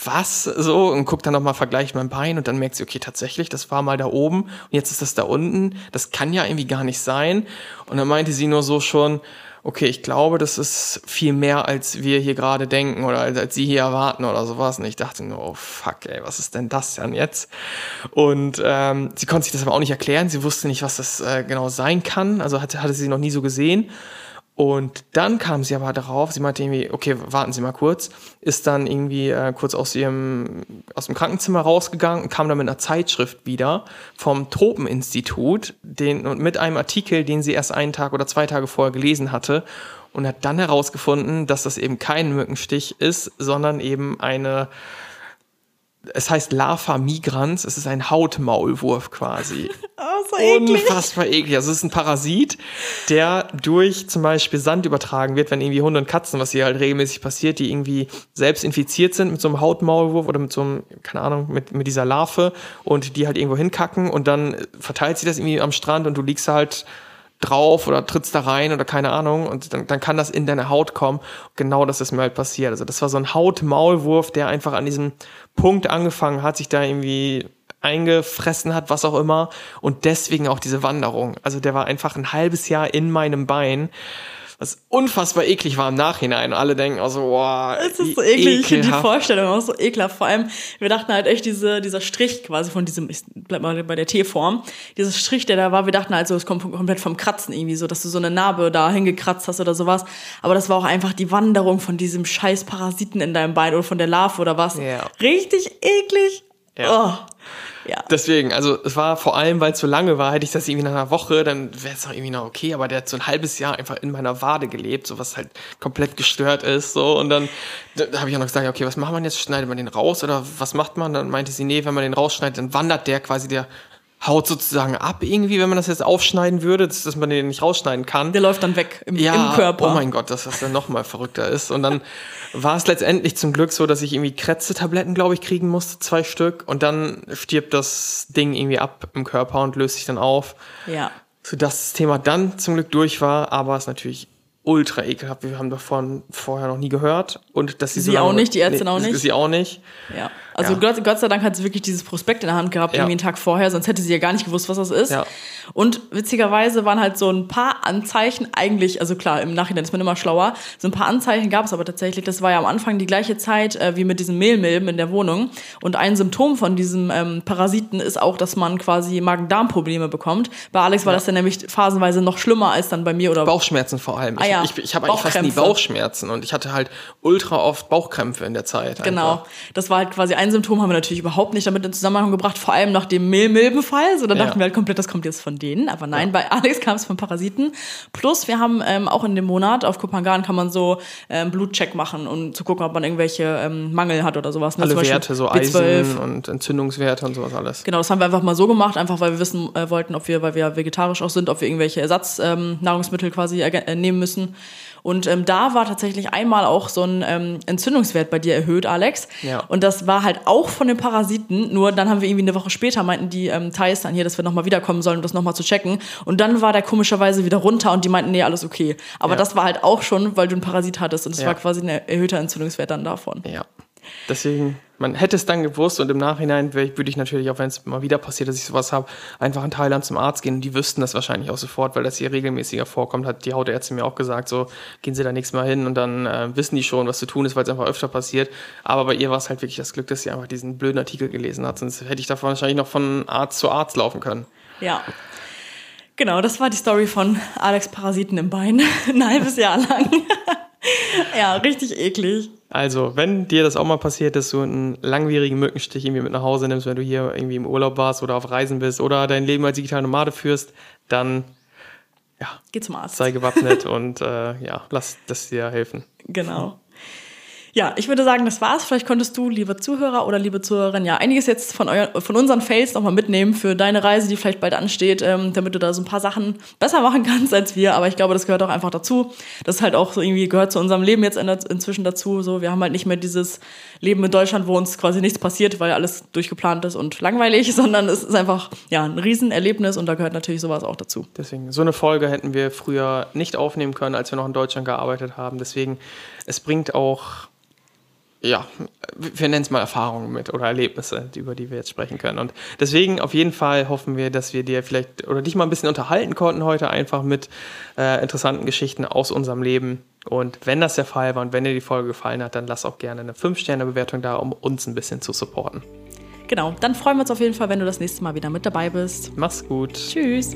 was so und guckt dann nochmal, vergleicht mein Bein und dann merkt sie, okay, tatsächlich, das war mal da oben und jetzt ist das da unten. Das kann ja irgendwie gar nicht sein. Und dann meinte sie nur so schon, okay, ich glaube, das ist viel mehr, als wir hier gerade denken oder als, als sie hier erwarten oder sowas. Und ich dachte nur, oh fuck, ey, was ist denn das denn jetzt? Und ähm, sie konnte sich das aber auch nicht erklären. Sie wusste nicht, was das äh, genau sein kann. Also hatte, hatte sie noch nie so gesehen. Und dann kam sie aber darauf, sie meinte irgendwie, okay, warten Sie mal kurz, ist dann irgendwie äh, kurz aus ihrem, aus dem Krankenzimmer rausgegangen und kam dann mit einer Zeitschrift wieder vom Tropeninstitut, den, und mit einem Artikel, den sie erst einen Tag oder zwei Tage vorher gelesen hatte und hat dann herausgefunden, dass das eben kein Mückenstich ist, sondern eben eine, es heißt Lava migrans, es ist ein Hautmaulwurf quasi. Oh, so eklig. Unfassbar eklig. Also es ist ein Parasit, der durch zum Beispiel Sand übertragen wird, wenn irgendwie Hunde und Katzen, was hier halt regelmäßig passiert, die irgendwie selbst infiziert sind mit so einem Hautmaulwurf oder mit so einem, keine Ahnung, mit, mit dieser Larve und die halt irgendwo hinkacken und dann verteilt sich das irgendwie am Strand und du liegst halt drauf oder trittst da rein oder keine Ahnung und dann, dann kann das in deine Haut kommen. Genau das ist mir halt passiert. Also das war so ein Hautmaulwurf, der einfach an diesem Punkt angefangen hat, sich da irgendwie eingefressen hat, was auch immer und deswegen auch diese Wanderung. Also der war einfach ein halbes Jahr in meinem Bein. Was unfassbar eklig war im Nachhinein. Alle denken also, boah, Es ist so eklig, ich finde die Vorstellung auch so ekelhaft. Vor allem, wir dachten halt echt, diese, dieser Strich quasi von diesem, ich bleib mal bei der T-Form, dieser Strich, der da war, wir dachten halt so, es kommt komplett vom Kratzen irgendwie so, dass du so eine Narbe da hingekratzt hast oder sowas. Aber das war auch einfach die Wanderung von diesem scheiß Parasiten in deinem Bein oder von der Larve oder was. Ja. Richtig eklig. Ja. Oh. Ja. Deswegen, also es war vor allem, weil es so lange war, hätte ich das irgendwie nach einer Woche, dann wäre es doch irgendwie noch okay, aber der hat so ein halbes Jahr einfach in meiner Wade gelebt, so was halt komplett gestört ist, so und dann da, da habe ich auch noch gesagt, okay, was macht man jetzt? Schneidet man den raus oder was macht man? Dann meinte sie, nee, wenn man den rausschneidet, dann wandert der quasi der Haut sozusagen ab irgendwie, wenn man das jetzt aufschneiden würde, dass, dass man den nicht rausschneiden kann. Der läuft dann weg im, ja, im Körper. Oh mein Gott, dass das dann noch mal verrückter ist. Und dann war es letztendlich zum Glück so, dass ich irgendwie Krätze-Tabletten, glaube ich, kriegen musste, zwei Stück. Und dann stirbt das Ding irgendwie ab im Körper und löst sich dann auf. Ja. Sodass das Thema dann zum Glück durch war, aber es ist natürlich ultra ekelhaft. Wir haben davon vorher noch nie gehört. Und dass sie, Sie so auch nicht, die Ärztin auch nicht? Sie auch nicht. Ja. Also Ja. Gott, Gott sei Dank hat sie wirklich dieses Prospekt in der Hand gehabt, Ja. irgendwie einen Tag vorher, sonst hätte sie ja gar nicht gewusst, was das ist. Ja. Und witzigerweise waren halt so ein paar Anzeichen eigentlich, also klar, im Nachhinein ist man immer schlauer, so ein paar Anzeichen gab es aber tatsächlich, das war ja am Anfang die gleiche Zeit äh, wie mit diesen Mehlmilben in der Wohnung. Und ein Symptom von diesem ähm, Parasiten ist auch, dass man quasi Magen-Darm-Probleme bekommt. Bei Alex war das dann nämlich phasenweise noch schlimmer als dann bei mir oder Bauchschmerzen vor allem. Ah ja, Ich, ich, ich habe eigentlich fast nie. Bauchschmerzen und ich hatte halt ultra oft Bauchkrämpfe in der Zeit. Genau, einfach. das war halt quasi ein Symptom, haben wir natürlich überhaupt nicht damit in Zusammenhang gebracht, vor allem nach dem Mehlmilbenfall. So, da Ja. dachten wir halt komplett, das kommt jetzt von denen. Aber nein, bei Alex kam es von Parasiten. Plus, wir haben ähm, auch in dem Monat auf Kopangan kann man so ähm, Blutcheck machen und zu gucken, ob man irgendwelche ähm, Mangel hat oder sowas. ne? Alle Werte, so B12. Eisen und Entzündungswerte und sowas alles. Genau, das haben wir einfach mal so gemacht, einfach weil wir wissen äh, wollten, ob wir, weil wir ja vegetarisch auch sind, ob wir irgendwelche Ersatznahrungsmittel ähm, quasi äh, nehmen müssen. Und ähm, da war tatsächlich einmal auch so ein ähm, Entzündungswert bei dir erhöht, Alex. Ja. Und das war halt auch von den Parasiten. Nur dann haben wir irgendwie eine Woche später meinten die ähm, Thais dann hier, dass wir nochmal wiederkommen sollen, um das nochmal zu checken. Und dann war der komischerweise wieder runter und die meinten, nee, alles okay. Aber Ja. das war halt auch schon, weil du einen Parasit hattest. Und es Ja. war quasi ein erhöhter Entzündungswert dann davon. Ja. Deswegen, man hätte es dann gewusst und im Nachhinein würde ich natürlich, auch wenn es mal wieder passiert, dass ich sowas habe, einfach in Thailand zum Arzt gehen und die wüssten das wahrscheinlich auch sofort, weil das hier regelmäßiger vorkommt, hat die Hautärztin mir auch gesagt, so gehen Sie da nächstes Mal hin und dann äh, wissen die schon, was zu tun ist, weil es einfach öfter passiert. Aber bei ihr war es halt wirklich das Glück, dass sie einfach diesen blöden Artikel gelesen hat, sonst hätte ich davon wahrscheinlich noch von Arzt zu Arzt laufen können. Ja. Genau, das war die Story von Alex Parasiten im Bein. Ein halbes Jahr lang. ja, richtig eklig. Also, wenn dir das auch mal passiert, dass du einen langwierigen Mückenstich irgendwie mit nach Hause nimmst, wenn du hier irgendwie im Urlaub warst oder auf Reisen bist oder dein Leben als digitale Nomade führst, dann ja, Geh zum Arzt. sei gewappnet und äh, ja, lass das dir helfen. Genau. Ja, ich würde sagen, das war's. Vielleicht konntest du, liebe Zuhörer oder liebe Zuhörerin, ja einiges jetzt von, euer, von unseren Fails nochmal mitnehmen für deine Reise, die vielleicht bald ansteht, ähm, damit du da so ein paar Sachen besser machen kannst als wir. Aber ich glaube, das gehört auch einfach dazu. Das ist halt auch so irgendwie gehört zu unserem Leben jetzt in, inzwischen dazu. So, wir haben halt nicht mehr dieses Leben in Deutschland, wo uns quasi nichts passiert, weil alles durchgeplant ist und langweilig, sondern es ist einfach ja ein Riesenerlebnis und da gehört natürlich sowas auch dazu. Deswegen, so eine Folge hätten wir früher nicht aufnehmen können, als wir noch in Deutschland gearbeitet haben. Deswegen, es bringt auch, ja, wir nennen es mal Erfahrungen mit oder Erlebnisse, über die wir jetzt sprechen können. Und deswegen auf jeden Fall hoffen wir, dass wir dir vielleicht oder dich mal ein bisschen unterhalten konnten heute einfach mit äh, interessanten Geschichten aus unserem Leben. Und wenn das der Fall war und wenn dir die Folge gefallen hat, dann lass auch gerne eine 5-Sterne-Bewertung da, um uns ein bisschen zu supporten. Genau, dann freuen wir uns auf jeden Fall, wenn du das nächste Mal wieder mit dabei bist. Mach's gut. Tschüss.